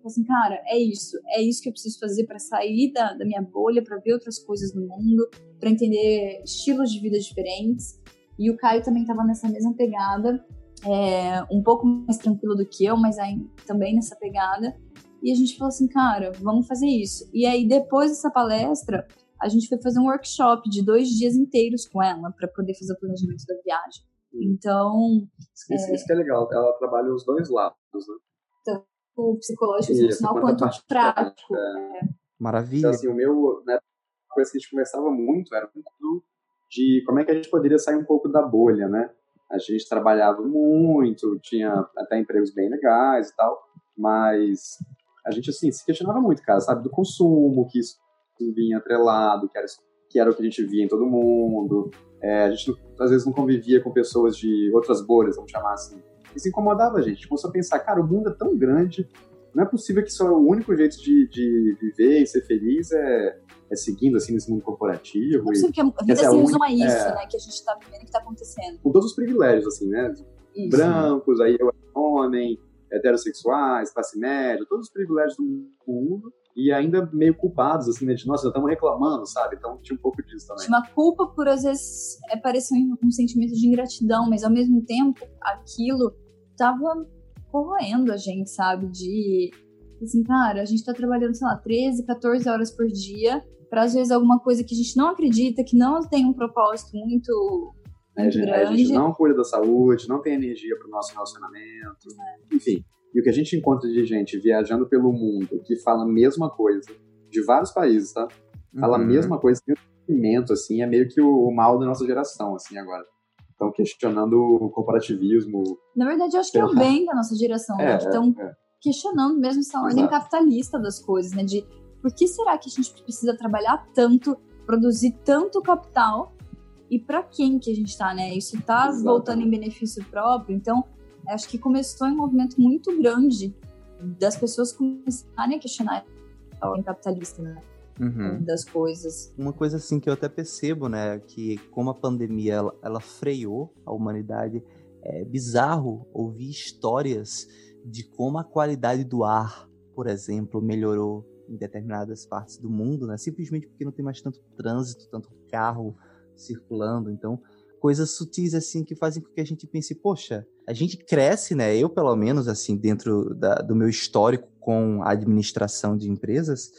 assim, cara, é isso, é isso que eu preciso fazer para sair da, da minha bolha, para ver outras coisas no mundo, para entender estilos de vida diferentes. E o Caio também estava nessa mesma pegada, é, um pouco mais tranquilo do que eu, mas aí, também nessa pegada. E a gente falou assim, cara, vamos fazer isso. E aí, depois dessa palestra, a gente foi fazer um workshop de dois dias inteiros com ela, para poder fazer o planejamento da viagem. Hum. Então. Isso, é... isso que é legal, ela trabalha os dois lados, né? o psicológico Isso, emocional quanto o prático. É. Maravilha. Então, assim, o meu, né, a coisa que a gente conversava muito era muito de como é que a gente poderia sair um pouco da bolha, né? A gente trabalhava muito, tinha até empregos bem legais e tal, mas a gente, assim, se questionava muito, cara, sabe? Do consumo, que isso vinha atrelado, que era, que era o que a gente via em todo mundo. É, a gente, às vezes, não convivia com pessoas de outras bolhas, vamos chamar assim isso incomodava a gente. A gente começou a pensar, cara, o mundo é tão grande, não é possível que só o único jeito de, de viver e ser feliz é, é seguindo assim nesse mundo corporativo. Não é que a vida se resuma a isso, é, né? Que a gente está vivendo e que está acontecendo. Com todos os privilégios, assim, né? Isso. Brancos, aí eu homem, heterossexuais, classe média, todos os privilégios do mundo e ainda meio culpados, assim, né? De, nossa, já estamos reclamando, sabe? Então tinha um pouco disso também. Uma culpa por, às vezes, é, parecer um, um sentimento de ingratidão, mas ao mesmo tempo, aquilo tava corroendo a gente, sabe? De, assim, cara, a gente tá trabalhando, sei lá, 13, 14 horas por dia para às vezes alguma coisa que a gente não acredita, que não tem um propósito muito, é, muito grande. A gente não cuida da saúde, não tem energia para o nosso relacionamento, é. enfim. E o que a gente encontra de gente viajando pelo mundo que fala a mesma coisa, de vários países, tá? Fala a Uhum. mesma coisa, tem um sentimento, assim, é meio que o, o mal da nossa geração, assim, agora. Estão questionando o corporativismo. Na verdade, eu acho que é o bem da nossa geração, né? É, Que estão é, é. questionando mesmo essa ordem Exato. capitalista das coisas, né? De por que será que a gente precisa trabalhar tanto, produzir tanto capital e pra quem que a gente tá, né? Isso tá Exatamente. voltando em benefício próprio. Então, acho que começou um movimento muito grande das pessoas começarem a questionar a ordem capitalista, né? Uhum. Das coisas. Uma coisa assim que eu até percebo, né, que como a pandemia ela, ela freou a humanidade, é bizarro ouvir histórias de como a qualidade do ar, por exemplo, melhorou em determinadas partes do mundo, né? Simplesmente porque não tem mais tanto trânsito, tanto carro circulando, então coisas sutis assim que fazem com que a gente pense, poxa, a gente cresce, né? Eu pelo menos assim dentro da- do meu histórico com a administração de empresas,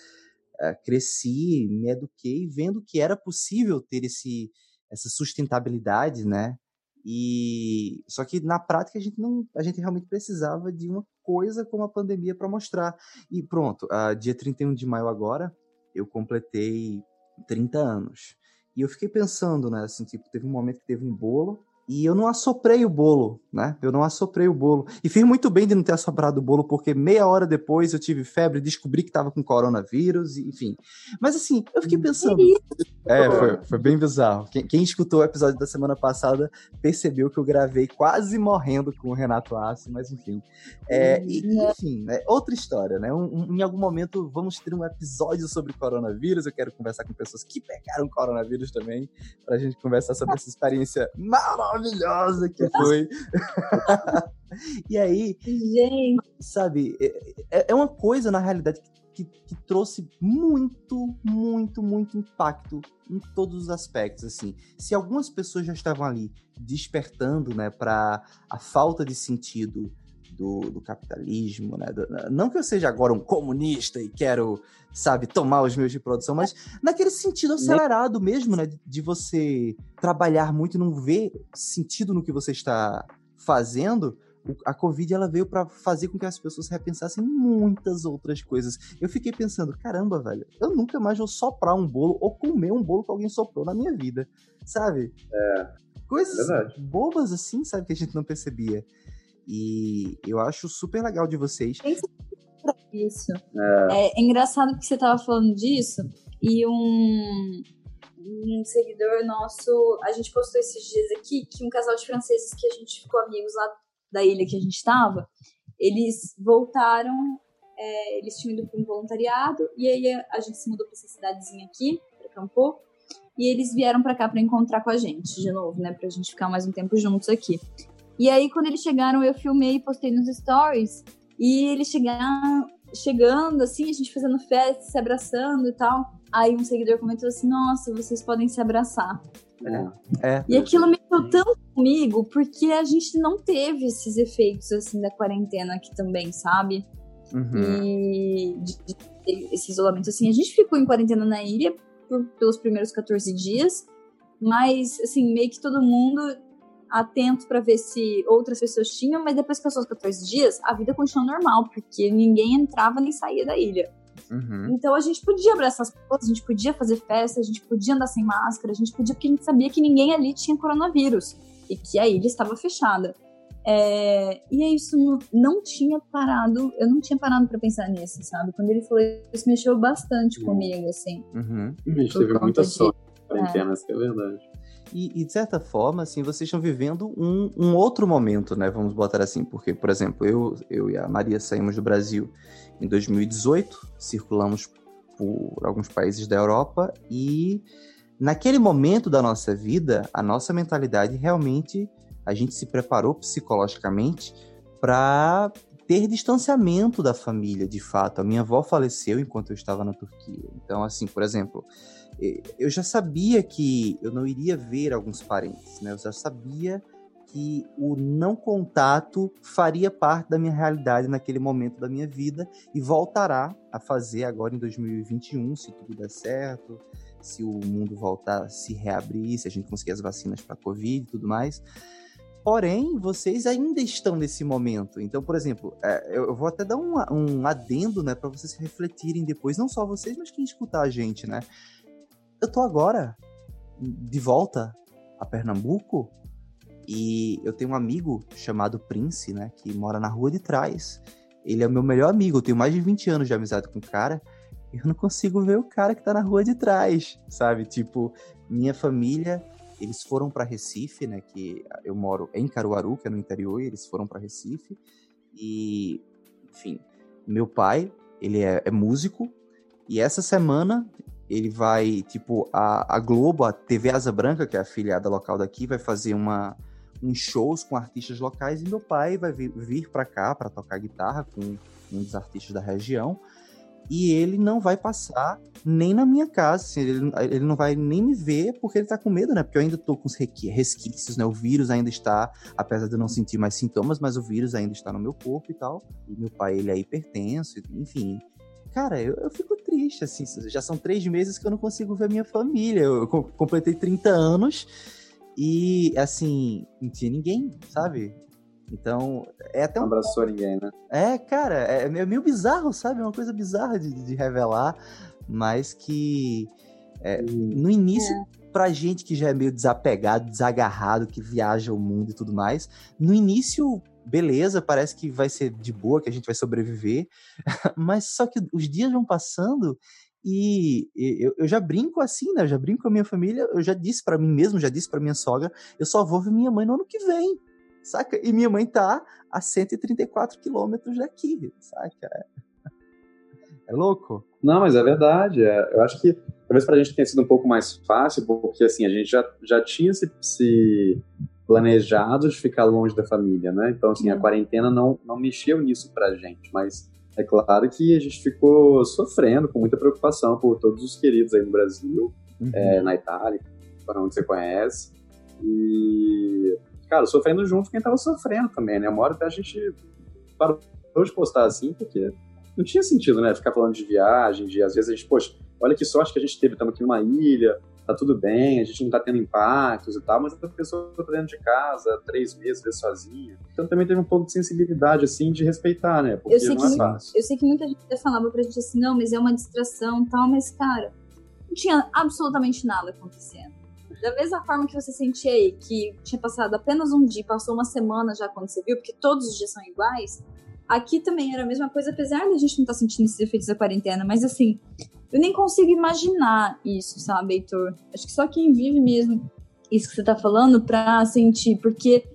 eh, cresci, me eduquei vendo que era possível ter esse, essa sustentabilidade, né? E só que na prática a gente não, a gente realmente precisava de uma coisa como a pandemia para mostrar. E pronto, ah, dia 31 de maio agora, eu completei 30 anos. E eu fiquei pensando, né, assim, tipo, teve um momento que teve um bolo e eu não assoprei o bolo, né? Eu não assoprei o bolo. E fiz muito bem de não ter assoprado o bolo, porque meia hora depois eu tive febre, descobri que tava com coronavírus, enfim. Mas assim, eu fiquei pensando. É, foi, foi bem bizarro. Quem, quem escutou o episódio da semana passada percebeu que eu gravei quase morrendo com o Renato Assi, mas enfim. É, e- e, enfim, né, outra história, né? Um- um- em algum momento vamos ter um episódio sobre coronavírus. Eu quero conversar com pessoas que pegaram coronavírus também, pra gente conversar sobre essa experiência maravilhosa que foi. [laughs] e aí, Gente, sabe, é, é uma coisa, na realidade, que, que trouxe muito, muito, muito impacto em todos os aspectos, assim. Se algumas pessoas já estavam ali despertando, né, para a falta de sentido do, do capitalismo, né, não que eu seja agora um comunista e quero, sabe, tomar os meios de produção, mas naquele sentido acelerado mesmo, né, de, você trabalhar muito e não ver sentido no que você está fazendo, a Covid ela veio pra fazer com que as pessoas repensassem muitas outras coisas. Eu fiquei pensando, caramba, velho, eu nunca mais vou soprar um bolo ou comer um bolo que alguém soprou na minha vida, sabe? É, Coisas verdade. bobas assim, sabe, que a gente não percebia. E eu acho super legal de vocês. isso. É, engraçado que você tava falando disso e um, um seguidor nosso, a gente postou esses dias aqui que um casal de franceses que a gente ficou amigos lá da ilha que a gente tava, eles voltaram, é, eles tinham ido para um voluntariado e aí a, a gente se mudou para essa cidadezinha aqui, para Campo, e eles vieram para cá para encontrar com a gente de novo, né, pra gente ficar mais um tempo juntos aqui. E aí quando eles chegaram, eu filmei e postei nos stories e eles chegaram chegando, assim, a gente fazendo festa, se abraçando e tal. Aí um seguidor comentou assim: Nossa, vocês podem se abraçar. É. É, E aquilo mexeu tanto comigo, porque a gente não teve esses efeitos, assim, da quarentena aqui também, sabe? uhum, E de, de esse isolamento, assim, a gente ficou em quarentena na ilha por- pelos primeiros 14 dias, mas, assim, meio que todo mundo atento pra ver se outras pessoas tinham, mas depois que passou os 14 dias, a vida continuou normal, porque ninguém entrava nem saía da ilha. uhum. Então a gente podia abraçar as pessoas, a gente podia fazer festa, a gente podia andar sem máscara, a gente podia, porque a gente sabia que ninguém ali tinha coronavírus e que a ilha estava fechada. É, e é isso, não, não tinha parado, eu não tinha parado pra pensar nisso, sabe? Quando ele falou isso, mexeu bastante Hum. comigo, assim. uhum. A gente teve muita de- sorte na quarentena, isso que é verdade. E, e, de certa forma, assim, vocês estão vivendo um, um outro momento, né? Vamos botar assim, porque, por exemplo, eu, eu e a Maria saímos do Brasil em 2018, circulamos por alguns países da Europa e naquele momento da nossa vida, a nossa mentalidade realmente, a gente se preparou psicologicamente para ter distanciamento da família, de fato. A minha avó faleceu enquanto eu estava na Turquia. Então, assim, por exemplo, eu já sabia que eu não iria ver alguns parentes, né? Eu já sabia que o não contato faria parte da minha realidade naquele momento da minha vida e voltará a fazer agora em 2021, se tudo der certo, se o mundo voltar a se reabrir, se a gente conseguir as vacinas para Covid e tudo mais. Porém, vocês ainda estão nesse momento. Então, por exemplo, é, eu vou até dar um, um adendo, né, para vocês refletirem depois, não só vocês, mas quem escutar a gente, né? Eu tô agora de volta a Pernambuco e eu tenho um amigo chamado Prince, né, que mora na rua de trás. Ele é o meu melhor amigo, eu tenho mais de 20 anos de amizade com o cara. Eu não consigo ver o cara que tá na rua de trás, sabe? Tipo, minha família eles foram para Recife, né? Que eu moro em Caruaru, que é no interior, e eles foram para Recife. E, enfim, meu pai, ele é, é, músico, e essa semana ele vai, tipo, a, a Globo, a TV Asa Branca, que é a afiliada local daqui, vai fazer uma, uns shows com artistas locais, e meu pai vai vir, vir para cá para tocar guitarra com um dos artistas da região e ele não vai passar nem na minha casa, assim, ele, ele não vai nem me ver porque ele tá com medo, né? Porque eu ainda tô com os resquícios, né? O vírus ainda está, apesar de eu não sentir mais sintomas, mas o vírus ainda está no meu corpo e tal. E meu pai, ele é hipertenso, enfim. Cara, eu, eu fico triste, assim, já são três meses que eu não consigo ver minha família. Eu completei 30 anos e, assim, não tinha ninguém, sabe? Então, é até um. Não abraçou ninguém, né? É, cara, é, é meio bizarro, sabe? É uma coisa bizarra de, de revelar, mas que é, no início, é. pra gente que já é meio desapegado, desagarrado, que viaja o mundo e tudo mais, no início, beleza, parece que vai ser de boa, que a gente vai sobreviver, [laughs] mas só que os dias vão passando e eu, eu, já brinco assim, né? Eu já brinco com a minha família. Eu já disse para mim mesmo, já disse para minha sogra, eu só vou ver minha mãe no ano que vem saca? E minha mãe tá a 134 quilômetros daqui, saca? É, louco? Não, mas é verdade. É, eu acho que talvez pra gente tenha sido um pouco mais fácil, porque assim, a gente já, já tinha se, se planejado de ficar longe da família, né? Então, assim, a quarentena não, não mexeu nisso pra gente, mas é claro que a gente ficou sofrendo, com muita preocupação por todos os queridos aí no Brasil, uhum. é, na Itália, para onde você conhece. E cara, sofrendo junto quem tava sofrendo também, né? Uma hora até a gente parou de postar assim, porque não tinha sentido, né? Ficar falando de viagem, de às vezes a gente, poxa, olha que sorte que a gente teve, estamos aqui numa ilha, tá tudo bem, a gente não tá tendo impactos e tal, mas a pessoa tá dentro de casa, três meses, sozinha. Então também teve um pouco de sensibilidade, assim, de respeitar, né? Porque eu sei não é fácil. Eu sei que muita gente falava pra gente assim, não, mas é uma distração tal, mas, cara, não tinha absolutamente nada acontecendo. Da mesma forma que você sentia aí que tinha passado apenas um dia, passou uma semana já quando você viu, porque todos os dias são iguais, aqui também era a mesma coisa, apesar da gente não estar tá sentindo esses efeitos da quarentena, mas assim, eu nem consigo imaginar isso, sabe, Heitor? Acho que só quem vive mesmo isso que você tá falando pra sentir, porque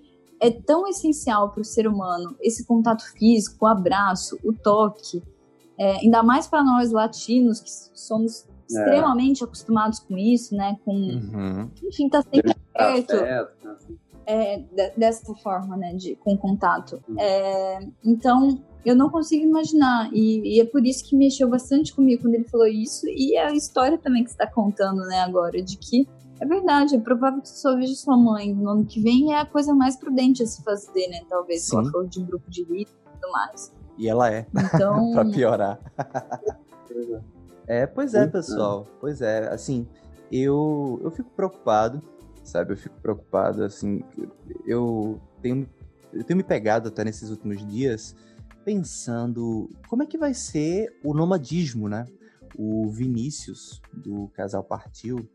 é tão essencial para o ser humano esse contato físico, o abraço, o toque, é, ainda mais para nós latinos que somos extremamente é. acostumados com isso, né? Com, uhum. enfim, tá sempre perto. Né? É, dessa forma, né, de, com contato. Uhum. É, então, eu não consigo imaginar, e, e, é por isso que mexeu bastante comigo quando ele falou isso, e a história também que você está contando, né, agora, de que é verdade, é provável que você só veja sua mãe no ano que vem, é a coisa mais prudente a se fazer, né, talvez, se ela for de um grupo de risco e tudo mais. E ela é, então... [laughs] pra piorar. É, pois é, pessoal. Pois é, assim, eu, eu fico preocupado, sabe? Eu fico preocupado, assim, eu tenho, eu tenho me pegado até nesses últimos dias pensando como é que vai ser o nomadismo, né? O Vinícius, do Casal Partiu,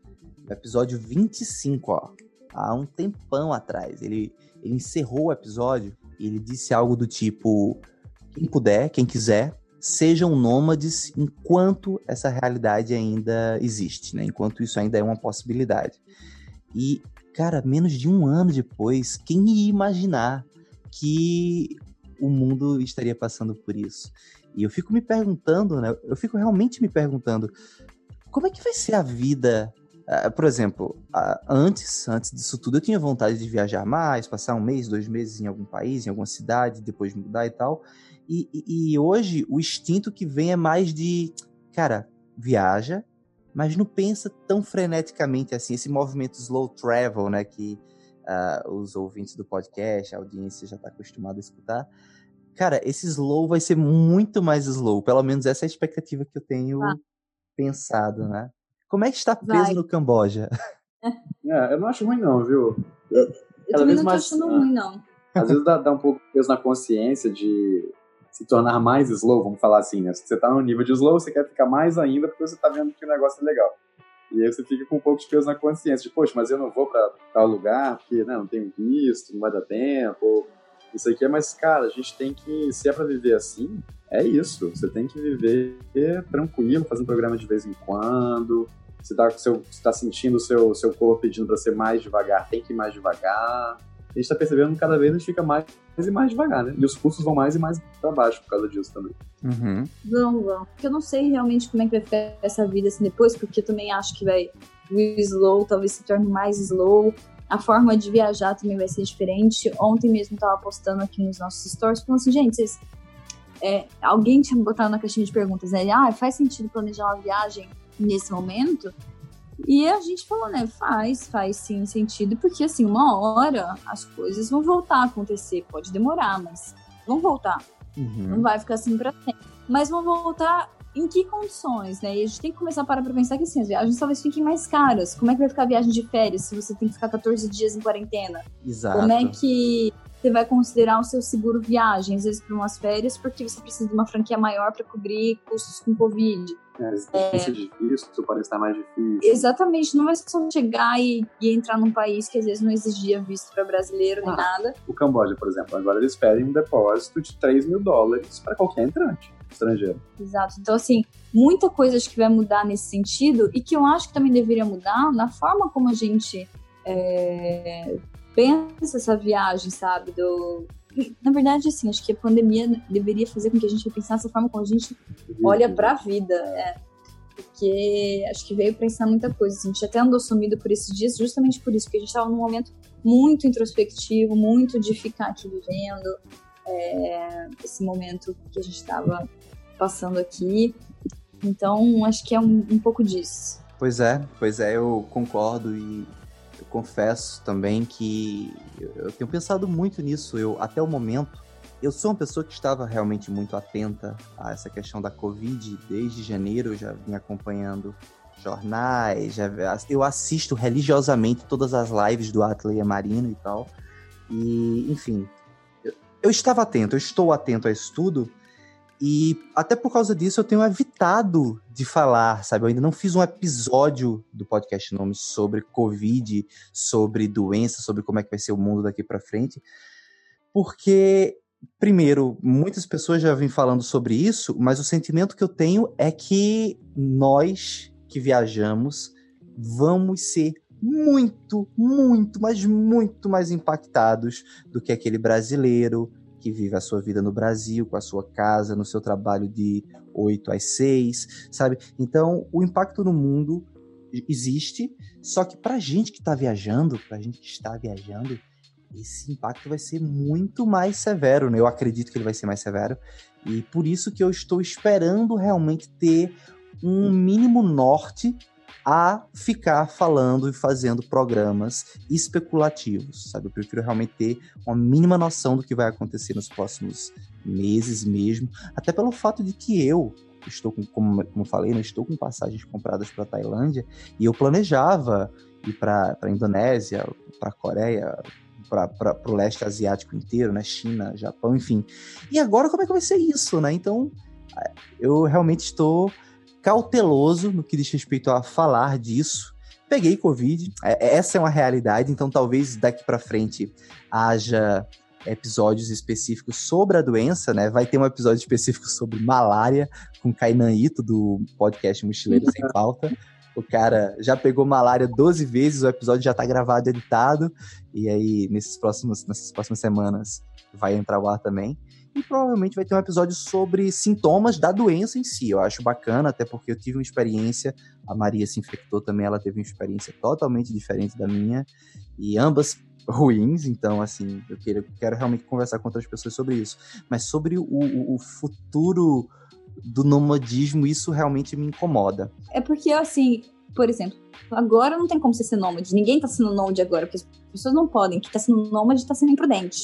episódio 25, ó, há um tempão atrás. Ele, ele encerrou o episódio e ele disse algo do tipo: quem puder, quem quiser, sejam nômades enquanto essa realidade ainda existe, né? Enquanto isso ainda é uma possibilidade. E, cara, menos de um ano depois, quem ia imaginar que o mundo estaria passando por isso? E eu fico me perguntando, né? Eu fico realmente me perguntando como é que vai ser a vida Uh, por exemplo, antes, antes disso tudo, eu tinha vontade de viajar mais, passar um mês, dois meses em algum país, em alguma cidade, depois mudar e tal. E, e, e hoje o instinto que vem é mais de, cara, viaja, mas não pensa tão freneticamente assim, esse movimento slow travel, né, que uh, os ouvintes do podcast, a audiência já está acostumada a escutar. Cara, esse slow vai ser muito mais slow, pelo menos essa é a expectativa que eu tenho ah. pensado, né? Como é que está preso vai. no Camboja? [laughs] É, eu não acho ruim não, viu? Eu, Eu também não tô mais- achando ah. ruim, não. Às vezes dá, dá um pouco de peso na consciência de se tornar mais slow, vamos falar assim, né? Se você tá no nível de slow, você quer ficar mais ainda porque você tá vendo que o negócio é legal. E aí você fica com um pouco de peso na consciência, de, poxa, mas eu não vou pra tal lugar porque né, não tenho visto, não vai dar tempo, isso aqui é, mas, cara, a gente tem que, se é pra viver assim, é isso. Você tem que viver tranquilo, fazendo programa de vez em quando. Se tá, seu, se tá sentindo o seu, seu corpo pedindo pra ser mais devagar, tem que ir mais devagar. A gente tá percebendo que cada vez a gente fica mais e mais devagar, né? E os custos vão mais e mais pra baixo por causa disso também. Uhum. Vão, vão. Porque eu não sei realmente como é que vai ficar essa vida assim depois, porque eu também acho que vai. O slow talvez se torne mais slow. A forma de viajar também vai ser diferente. Ontem mesmo eu tava postando aqui nos nossos stories, falando assim, gente, vocês. é, alguém tinha botado na caixinha de perguntas, né? Ah, faz sentido planejar uma viagem nesse momento? E a gente falou, né? Faz, faz sim sentido, porque assim, uma hora as coisas vão voltar a acontecer. Pode demorar, mas vão voltar. Não Uhum. vai ficar assim pra sempre. Mas vão voltar em que condições, né? E a gente tem que começar a parar pra pensar que assim, as viagens talvez fiquem mais caras. Como é que vai ficar a viagem de férias se você tem que ficar 14 dias em quarentena? Exato. Como é que você vai considerar o seu seguro viagem, às vezes para umas férias, porque você precisa de uma franquia maior para cobrir custos com Covid? É, exigência de visto pode estar mais difícil. Exatamente, não é só chegar e, e entrar num país que às vezes não exigia visto para brasileiro nem Ah. nada. O Camboja, por exemplo, agora eles pedem um depósito de 3 mil dólares para qualquer entrante estrangeiro. Exato. Então, assim, muita coisa acho que vai mudar nesse sentido e que eu acho que também deveria mudar na forma como a gente é, pensa essa viagem, sabe? Do... Na verdade, assim, acho que a pandemia deveria fazer com que a gente pensasse a forma como a gente olha pra vida. É. Porque acho que veio pra ensinar muita coisa. assim. A gente até andou sumido por esses dias justamente por isso, porque a gente tava num momento muito introspectivo, muito de ficar aqui vivendo é, esse momento que a gente tava passando aqui. Então, acho que é um, um pouco disso. Pois é, pois é, eu concordo e confesso também que eu, tenho pensado muito nisso. Eu até o momento, eu sou uma pessoa que estava realmente muito atenta a essa questão da Covid desde janeiro. Eu já vim acompanhando jornais, já, eu assisto religiosamente todas as lives do Atley Marino e tal. E, enfim, eu, eu estava atento, eu estou atento a isso tudo. E até por causa disso eu tenho evitado de falar, sabe? Eu ainda não fiz um episódio do podcast Nome sobre Covid, sobre doença, sobre como é que vai ser o mundo daqui para frente. Porque, primeiro, muitas pessoas já vêm falando sobre isso, mas o sentimento que eu tenho é que nós que viajamos vamos ser muito, muito, mas muito mais impactados do que aquele brasileiro que vive a sua vida no Brasil, com a sua casa, no seu trabalho de 8 às 6, sabe? Então, o impacto no mundo existe, só que pra gente que tá viajando, pra gente que está viajando, esse impacto vai ser muito mais severo, né? Eu acredito que ele vai ser mais severo, e por isso que eu estou esperando realmente ter um mínimo norte a ficar falando e fazendo programas especulativos, sabe? Eu prefiro realmente ter uma mínima noção do que vai acontecer nos próximos meses mesmo, até pelo fato de que eu estou com, como, como falei, não estou com passagens compradas para Tailândia e eu planejava ir para a Indonésia, para a Coreia, para o leste asiático inteiro, né? China, Japão, enfim. E agora como é que vai ser isso, né? Então, eu realmente estou cauteloso no que diz respeito a falar disso. Peguei Covid, essa é uma realidade, então talvez daqui para frente haja episódios específicos sobre a doença, né? Vai ter um episódio específico sobre malária com Kainan Ito, do podcast Mochileiro Sem [laughs] Pauta. O cara já pegou malária 12 vezes, o episódio já tá gravado, editado, e aí nesses próximos, nessas próximas semanas vai entrar o ar também e provavelmente vai ter um episódio sobre sintomas da doença em si. Eu acho bacana, até porque eu tive uma experiência, a Maria se infectou também, ela teve uma experiência totalmente diferente da minha, e ambas ruins, então, assim, eu quero, quero realmente conversar com outras pessoas sobre isso. Mas sobre o, o, o futuro do nomadismo, isso realmente me incomoda. É porque, assim, por exemplo, agora não tem como você ser nômade, ninguém tá sendo nômade agora, porque as pessoas não podem, que tá sendo nômade tá sendo imprudente,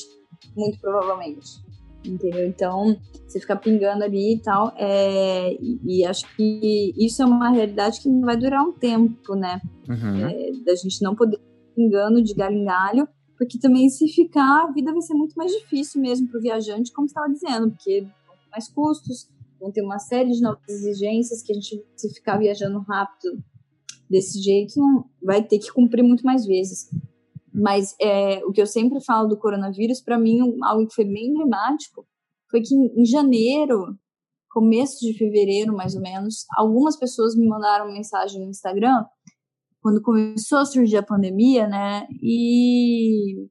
muito provavelmente entendeu? Então, você fica pingando ali e tal, é, e, e, acho que isso é uma realidade que vai durar um tempo, né? Uhum. É, da gente não poder pingando de galho em galho, Porque também, se ficar, a vida vai ser muito mais difícil mesmo para o viajante, como você estava dizendo, porque vão ter mais custos, vão ter uma série de novas exigências que a gente, se ficar viajando rápido desse jeito, vai ter que cumprir muito mais vezes. Mas é, o que eu sempre falo do coronavírus, para mim, algo que foi bem emblemático, foi que em janeiro, começo de fevereiro, mais ou menos, algumas pessoas me mandaram mensagem no Instagram quando começou a surgir a pandemia, né? E,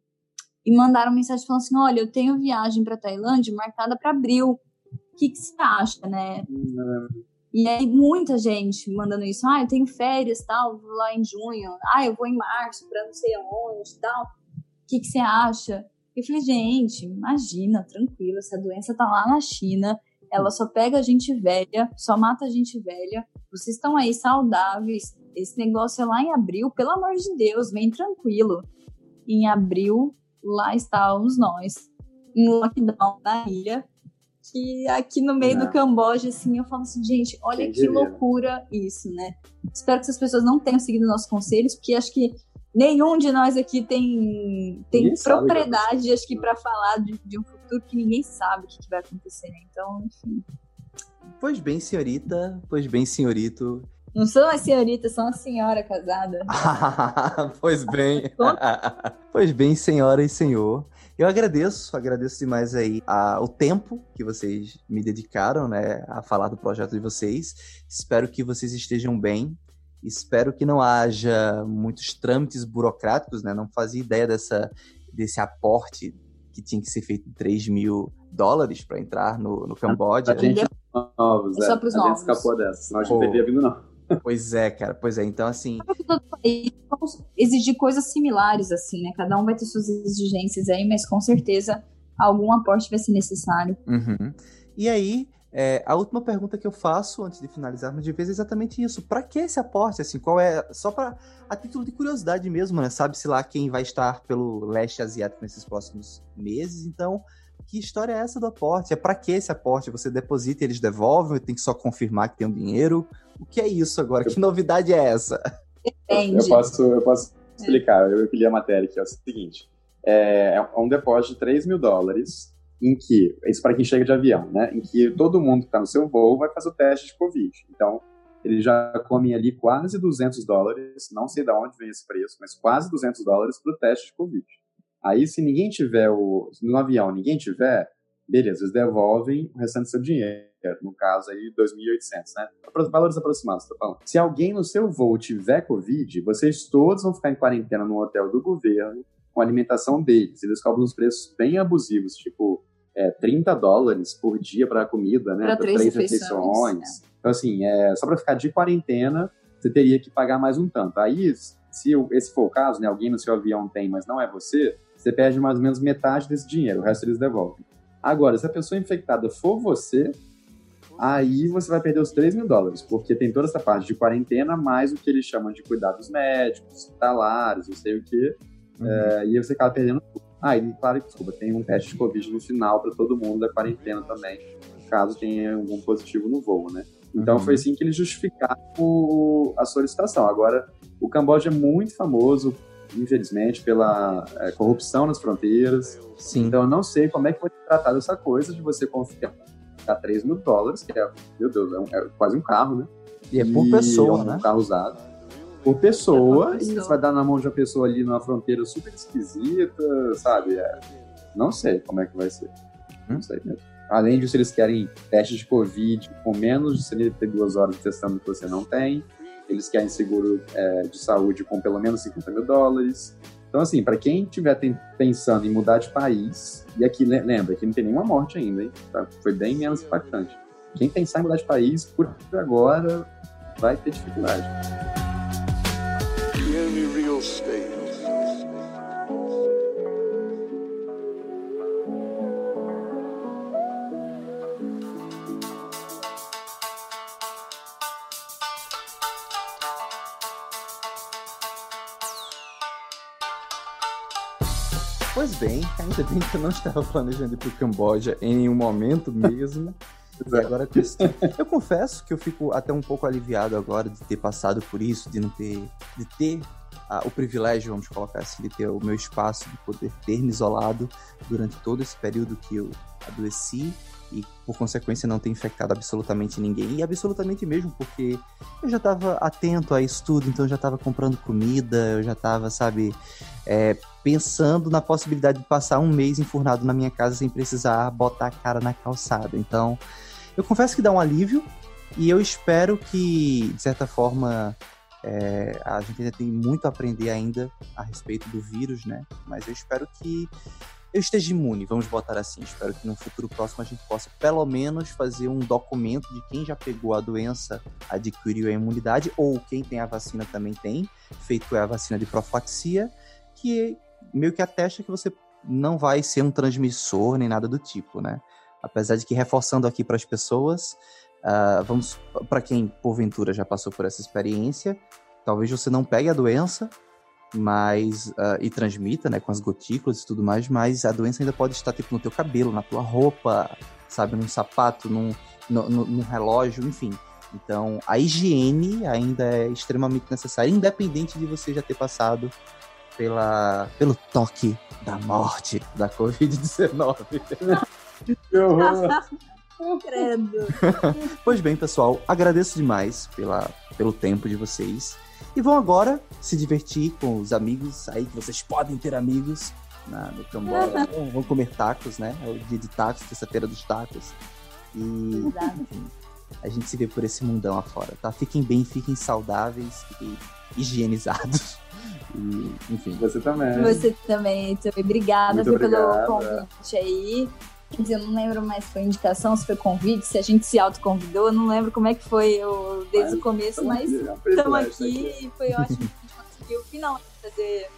e mandaram mensagem falando assim: olha, eu tenho viagem para Tailândia marcada para abril. O que, que você acha, né? E aí, muita gente mandando isso. Ah, eu tenho férias, tal, vou lá em junho. Ah, eu vou em março para não sei aonde, tal. O que, que você acha? Eu falei, gente, imagina, tranquilo, essa doença tá lá na China, ela só pega a gente velha, só mata a gente velha. Vocês estão aí saudáveis, esse negócio é lá em abril, pelo amor de Deus, vem tranquilo. Em abril, lá estávamos nós, em lockdown na ilha, que aqui no meio é. do Camboja, assim, eu falo assim, gente, olha que diria. loucura isso, né? Espero que essas pessoas não tenham seguido nossos conselhos, porque acho que nenhum de nós aqui tem, tem propriedade, sabe, acho que, para falar de, de, um futuro que ninguém sabe o que, que vai acontecer, né? Então, enfim. Pois bem, senhorita, pois bem, senhorito, não sou uma senhorita, sou uma senhora casada. [laughs] pois bem. [laughs] pois bem, senhora e senhor. Eu agradeço, agradeço demais aí a, o tempo que vocês me dedicaram, né, a falar do projeto de vocês. Espero que vocês estejam bem. Espero que não haja muitos trâmites burocráticos, né? Não fazia ideia dessa, desse aporte que tinha que ser feito de 3 mil dólares para entrar no, no Camboja. A gente novos, é. Só pros a novos. gente escapou dessa, senão a gente teria vindo não. Pois é, cara, pois é. Então, assim. Vamos exigir coisas similares, assim, né? Cada um vai ter suas exigências aí, mas com certeza algum aporte vai ser necessário. Uhum. E aí, é, a última pergunta que eu faço antes de finalizarmos de vez é exatamente isso. Para que esse aporte? Assim, qual é? Só para a título de curiosidade mesmo, né? Sabe-se lá quem vai estar pelo leste asiático nesses próximos meses. Então, que história é essa do aporte? É para que esse aporte? Você deposita e eles devolvem? Tem que só confirmar que tem um dinheiro? O que é isso agora? Que novidade é essa? Depende. Eu posso, eu posso explicar. Eu li a matéria aqui. É o seguinte: é, é um depósito de 3 mil dólares, em que, isso para quem chega de avião, né? Em que todo mundo que está no seu voo vai fazer o teste de Covid. Então, eles já comem ali quase 200 dólares, não sei de onde vem esse preço, mas quase 200 dólares para o teste de Covid. Aí, se ninguém tiver o. No avião, ninguém tiver, beleza, eles devolvem o restante do seu dinheiro. No caso aí, 2.800, né? Valores aproximados, tá falando. Se alguém no seu voo tiver Covid, vocês todos vão ficar em quarentena no hotel do governo, com a alimentação deles. Eles cobram uns preços bem abusivos, tipo é, 30 dólares por dia para comida, né? Para três, três refeições. Né? Então, assim, é, só para ficar de quarentena, você teria que pagar mais um tanto. Aí, se esse for o caso, né? Alguém no seu avião tem, mas não é você, você perde mais ou menos metade desse dinheiro, o resto eles devolvem. Agora, se a pessoa infectada for você, aí você vai perder os 3 mil dólares, porque tem toda essa parte de quarentena, mais o que eles chamam de cuidados médicos, hospitalares, não sei o quê, uhum. é, e você acaba perdendo tudo. Ah, e claro, desculpa, tem um teste de Covid no final para todo mundo da quarentena também, caso tenha algum positivo no voo, né? Então uhum. foi assim que eles justificaram a solicitação. Agora, o Camboja é muito famoso infelizmente, pela é, corrupção nas fronteiras. Sim. Então eu não sei como é que foi tratado essa coisa de você confiar 3 mil dólares, que é, meu Deus, é, um, é quase um carro, né? E é por pessoa, é um né? carro usado. Por pessoa, é e você vai dar na mão de uma pessoa ali numa fronteira super esquisita, sabe? É, não sei como é que vai ser. Não hum? sei mesmo. Além disso, eles querem testes de Covid com menos de 72 horas testando que você não tem eles querem seguro é, de saúde com pelo menos 50 mil dólares. Então, assim, para quem estiver pensando em mudar de país, e aqui, lembra, que não tem nenhuma morte ainda, hein? Tá? Foi bem menos impactante. Quem pensar em mudar de país, por agora, vai ter dificuldade. The only real state ainda bem que eu não estava planejando ir para o Camboja em nenhum momento mesmo. [laughs] E agora eu confesso que eu fico até um pouco aliviado agora de ter passado por isso, de não ter, de ter ah, o privilégio, vamos colocar assim, de ter o meu espaço, de poder ter me isolado durante todo esse período que eu adoeci e por consequência não ter infectado absolutamente ninguém e absolutamente mesmo porque eu já estava atento a isso tudo, então eu já estava comprando comida, eu já estava, sabe, é, pensando na possibilidade de passar um mês enfurnado na minha casa sem precisar botar a cara na calçada. Então, eu confesso que dá um alívio e eu espero que, de certa forma, é, a gente ainda tem muito a aprender ainda a respeito do vírus, né? Mas eu espero que eu esteja imune, vamos botar assim. Espero que no futuro próximo a gente possa, pelo menos, fazer um documento de quem já pegou a doença, adquiriu a imunidade, ou quem tem a vacina também tem, feito a vacina de profilaxia, que meio que atesta que você não vai ser um transmissor nem nada do tipo, né? Apesar de que, reforçando aqui para as pessoas, ah, vamos para quem porventura já passou por essa experiência, talvez você não pegue a doença, mas ah, e transmita, né, com as gotículas e tudo mais, mas a doença ainda pode estar tipo no teu cabelo, na tua roupa, sabe, num sapato, num, no- no- num relógio, enfim. Então, a higiene ainda é extremamente necessária, independente de você já ter passado pela, pelo toque da morte da Covid-19. Que horror. Credo. [laughs] Pois bem, pessoal, agradeço demais pela, pelo tempo de vocês. E vão agora se divertir com os amigos aí, que vocês podem ter amigos na, no Camboja. Vão- vão comer tacos, né? É o dia de tacos, terça-feira dos tacos. E enfim, a gente se vê por esse mundão afora, tá? Fiquem bem, fiquem saudáveis, fiquem higienizados. [laughs] E, enfim. Você também. Você também, também. Obrigada pelo convite aí. Quer dizer, eu não lembro mais se foi indicação, se foi convite, se a gente se autoconvidou, eu não lembro como é que foi eu, desde o começo, mas um estamos privilégio aqui e foi ótimo que a gente conseguiu finalmente fazer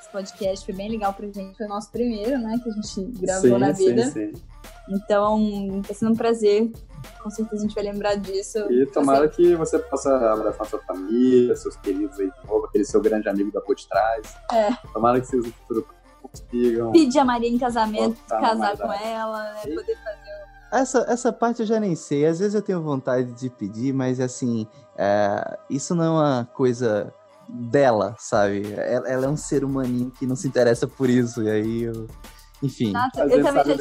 esse podcast. Foi bem legal pra gente. Foi o nosso primeiro, né, que a gente gravou sim, na vida. Sim, sim. Então, tá sendo um prazer. Com certeza a gente vai lembrar disso. E tomara que você possa abraçar sua família, seus queridos aí de novo, aquele seu grande amigo da por de trás. É. Tomara que vocês no futuro consigam. Pedir a Maria em casamento, casar com ela, né? E- Poder fazer Essa, essa parte eu já nem sei. Às vezes eu tenho vontade de pedir, mas assim, é, isso não é uma coisa dela, sabe? Ela, ela é um ser humaninho que não se interessa por isso. E aí eu. Enfim. Nossa, eu também já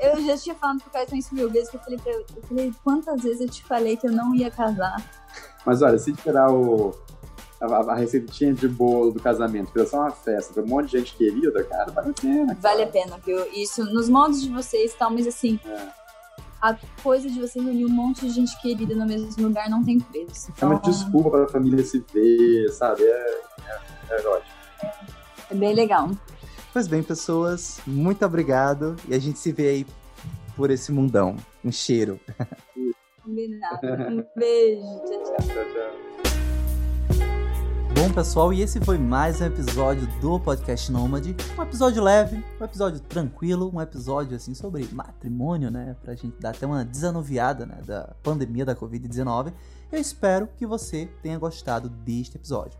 é. Eu já tinha falado pro Caetano isso mil vezes, que eu falei pra ele, eu falei, quantas vezes eu te falei que eu não ia casar? Mas olha, se tirar o, a, a receitinha de bolo do casamento, fizer só uma festa pra um monte de gente querida, cara, vale a pena. cara. Vale a pena, viu? Isso nos moldes de vocês e tal, mas assim, É. a coisa de você reunir um monte de gente querida no mesmo lugar não tem preço. É Então, uma desculpa pra família se ver, sabe? É, é, é ótimo. é bem legal. Pois bem, pessoas, muito obrigado. E a gente se vê aí por esse mundão. Um cheiro. [laughs] Combinado. Um beijo. Tchau, tchau. Tchau, tchau. Bom, pessoal, e esse foi mais um episódio do Podcast Nômade. Um episódio leve, um episódio tranquilo, um episódio assim sobre matrimônio, né? Pra gente dar até uma desanuviada né, da pandemia da Covid-19. Eu espero que você tenha gostado deste episódio.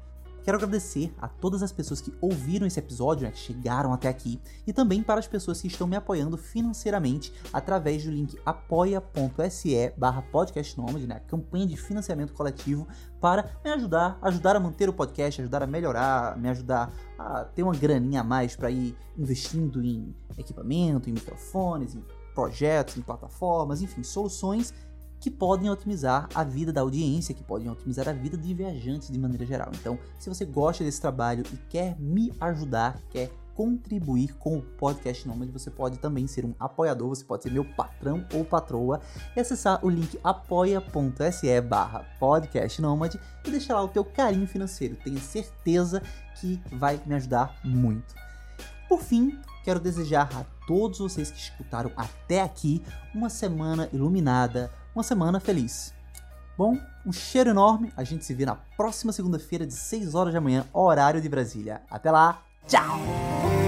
Quero agradecer a todas as pessoas que ouviram esse episódio, né, que chegaram até aqui, e também para as pessoas que estão me apoiando financeiramente através do link apoia.se barra podcastnomad, né, a campanha de financiamento coletivo para me ajudar, ajudar a manter o podcast, ajudar a melhorar, me ajudar a ter uma graninha a mais para ir investindo em equipamento, em microfones, em projetos, em plataformas, enfim, soluções que podem otimizar a vida da audiência, que podem otimizar a vida de viajantes de maneira geral. Então, se você gosta desse trabalho e quer me ajudar, quer contribuir com o Podcast Nômade, você pode também ser um apoiador, você pode ser meu patrão ou patroa e acessar o link apoia.se barra podcastnômade e deixar lá o teu carinho financeiro. Tenho certeza que vai me ajudar muito. Por fim, quero desejar a todos vocês que escutaram até aqui uma semana iluminada, uma semana feliz. Bom, um cheiro enorme. A gente se vê na próxima segunda-feira de 6 horas da manhã, horário de Brasília. Até lá. Tchau.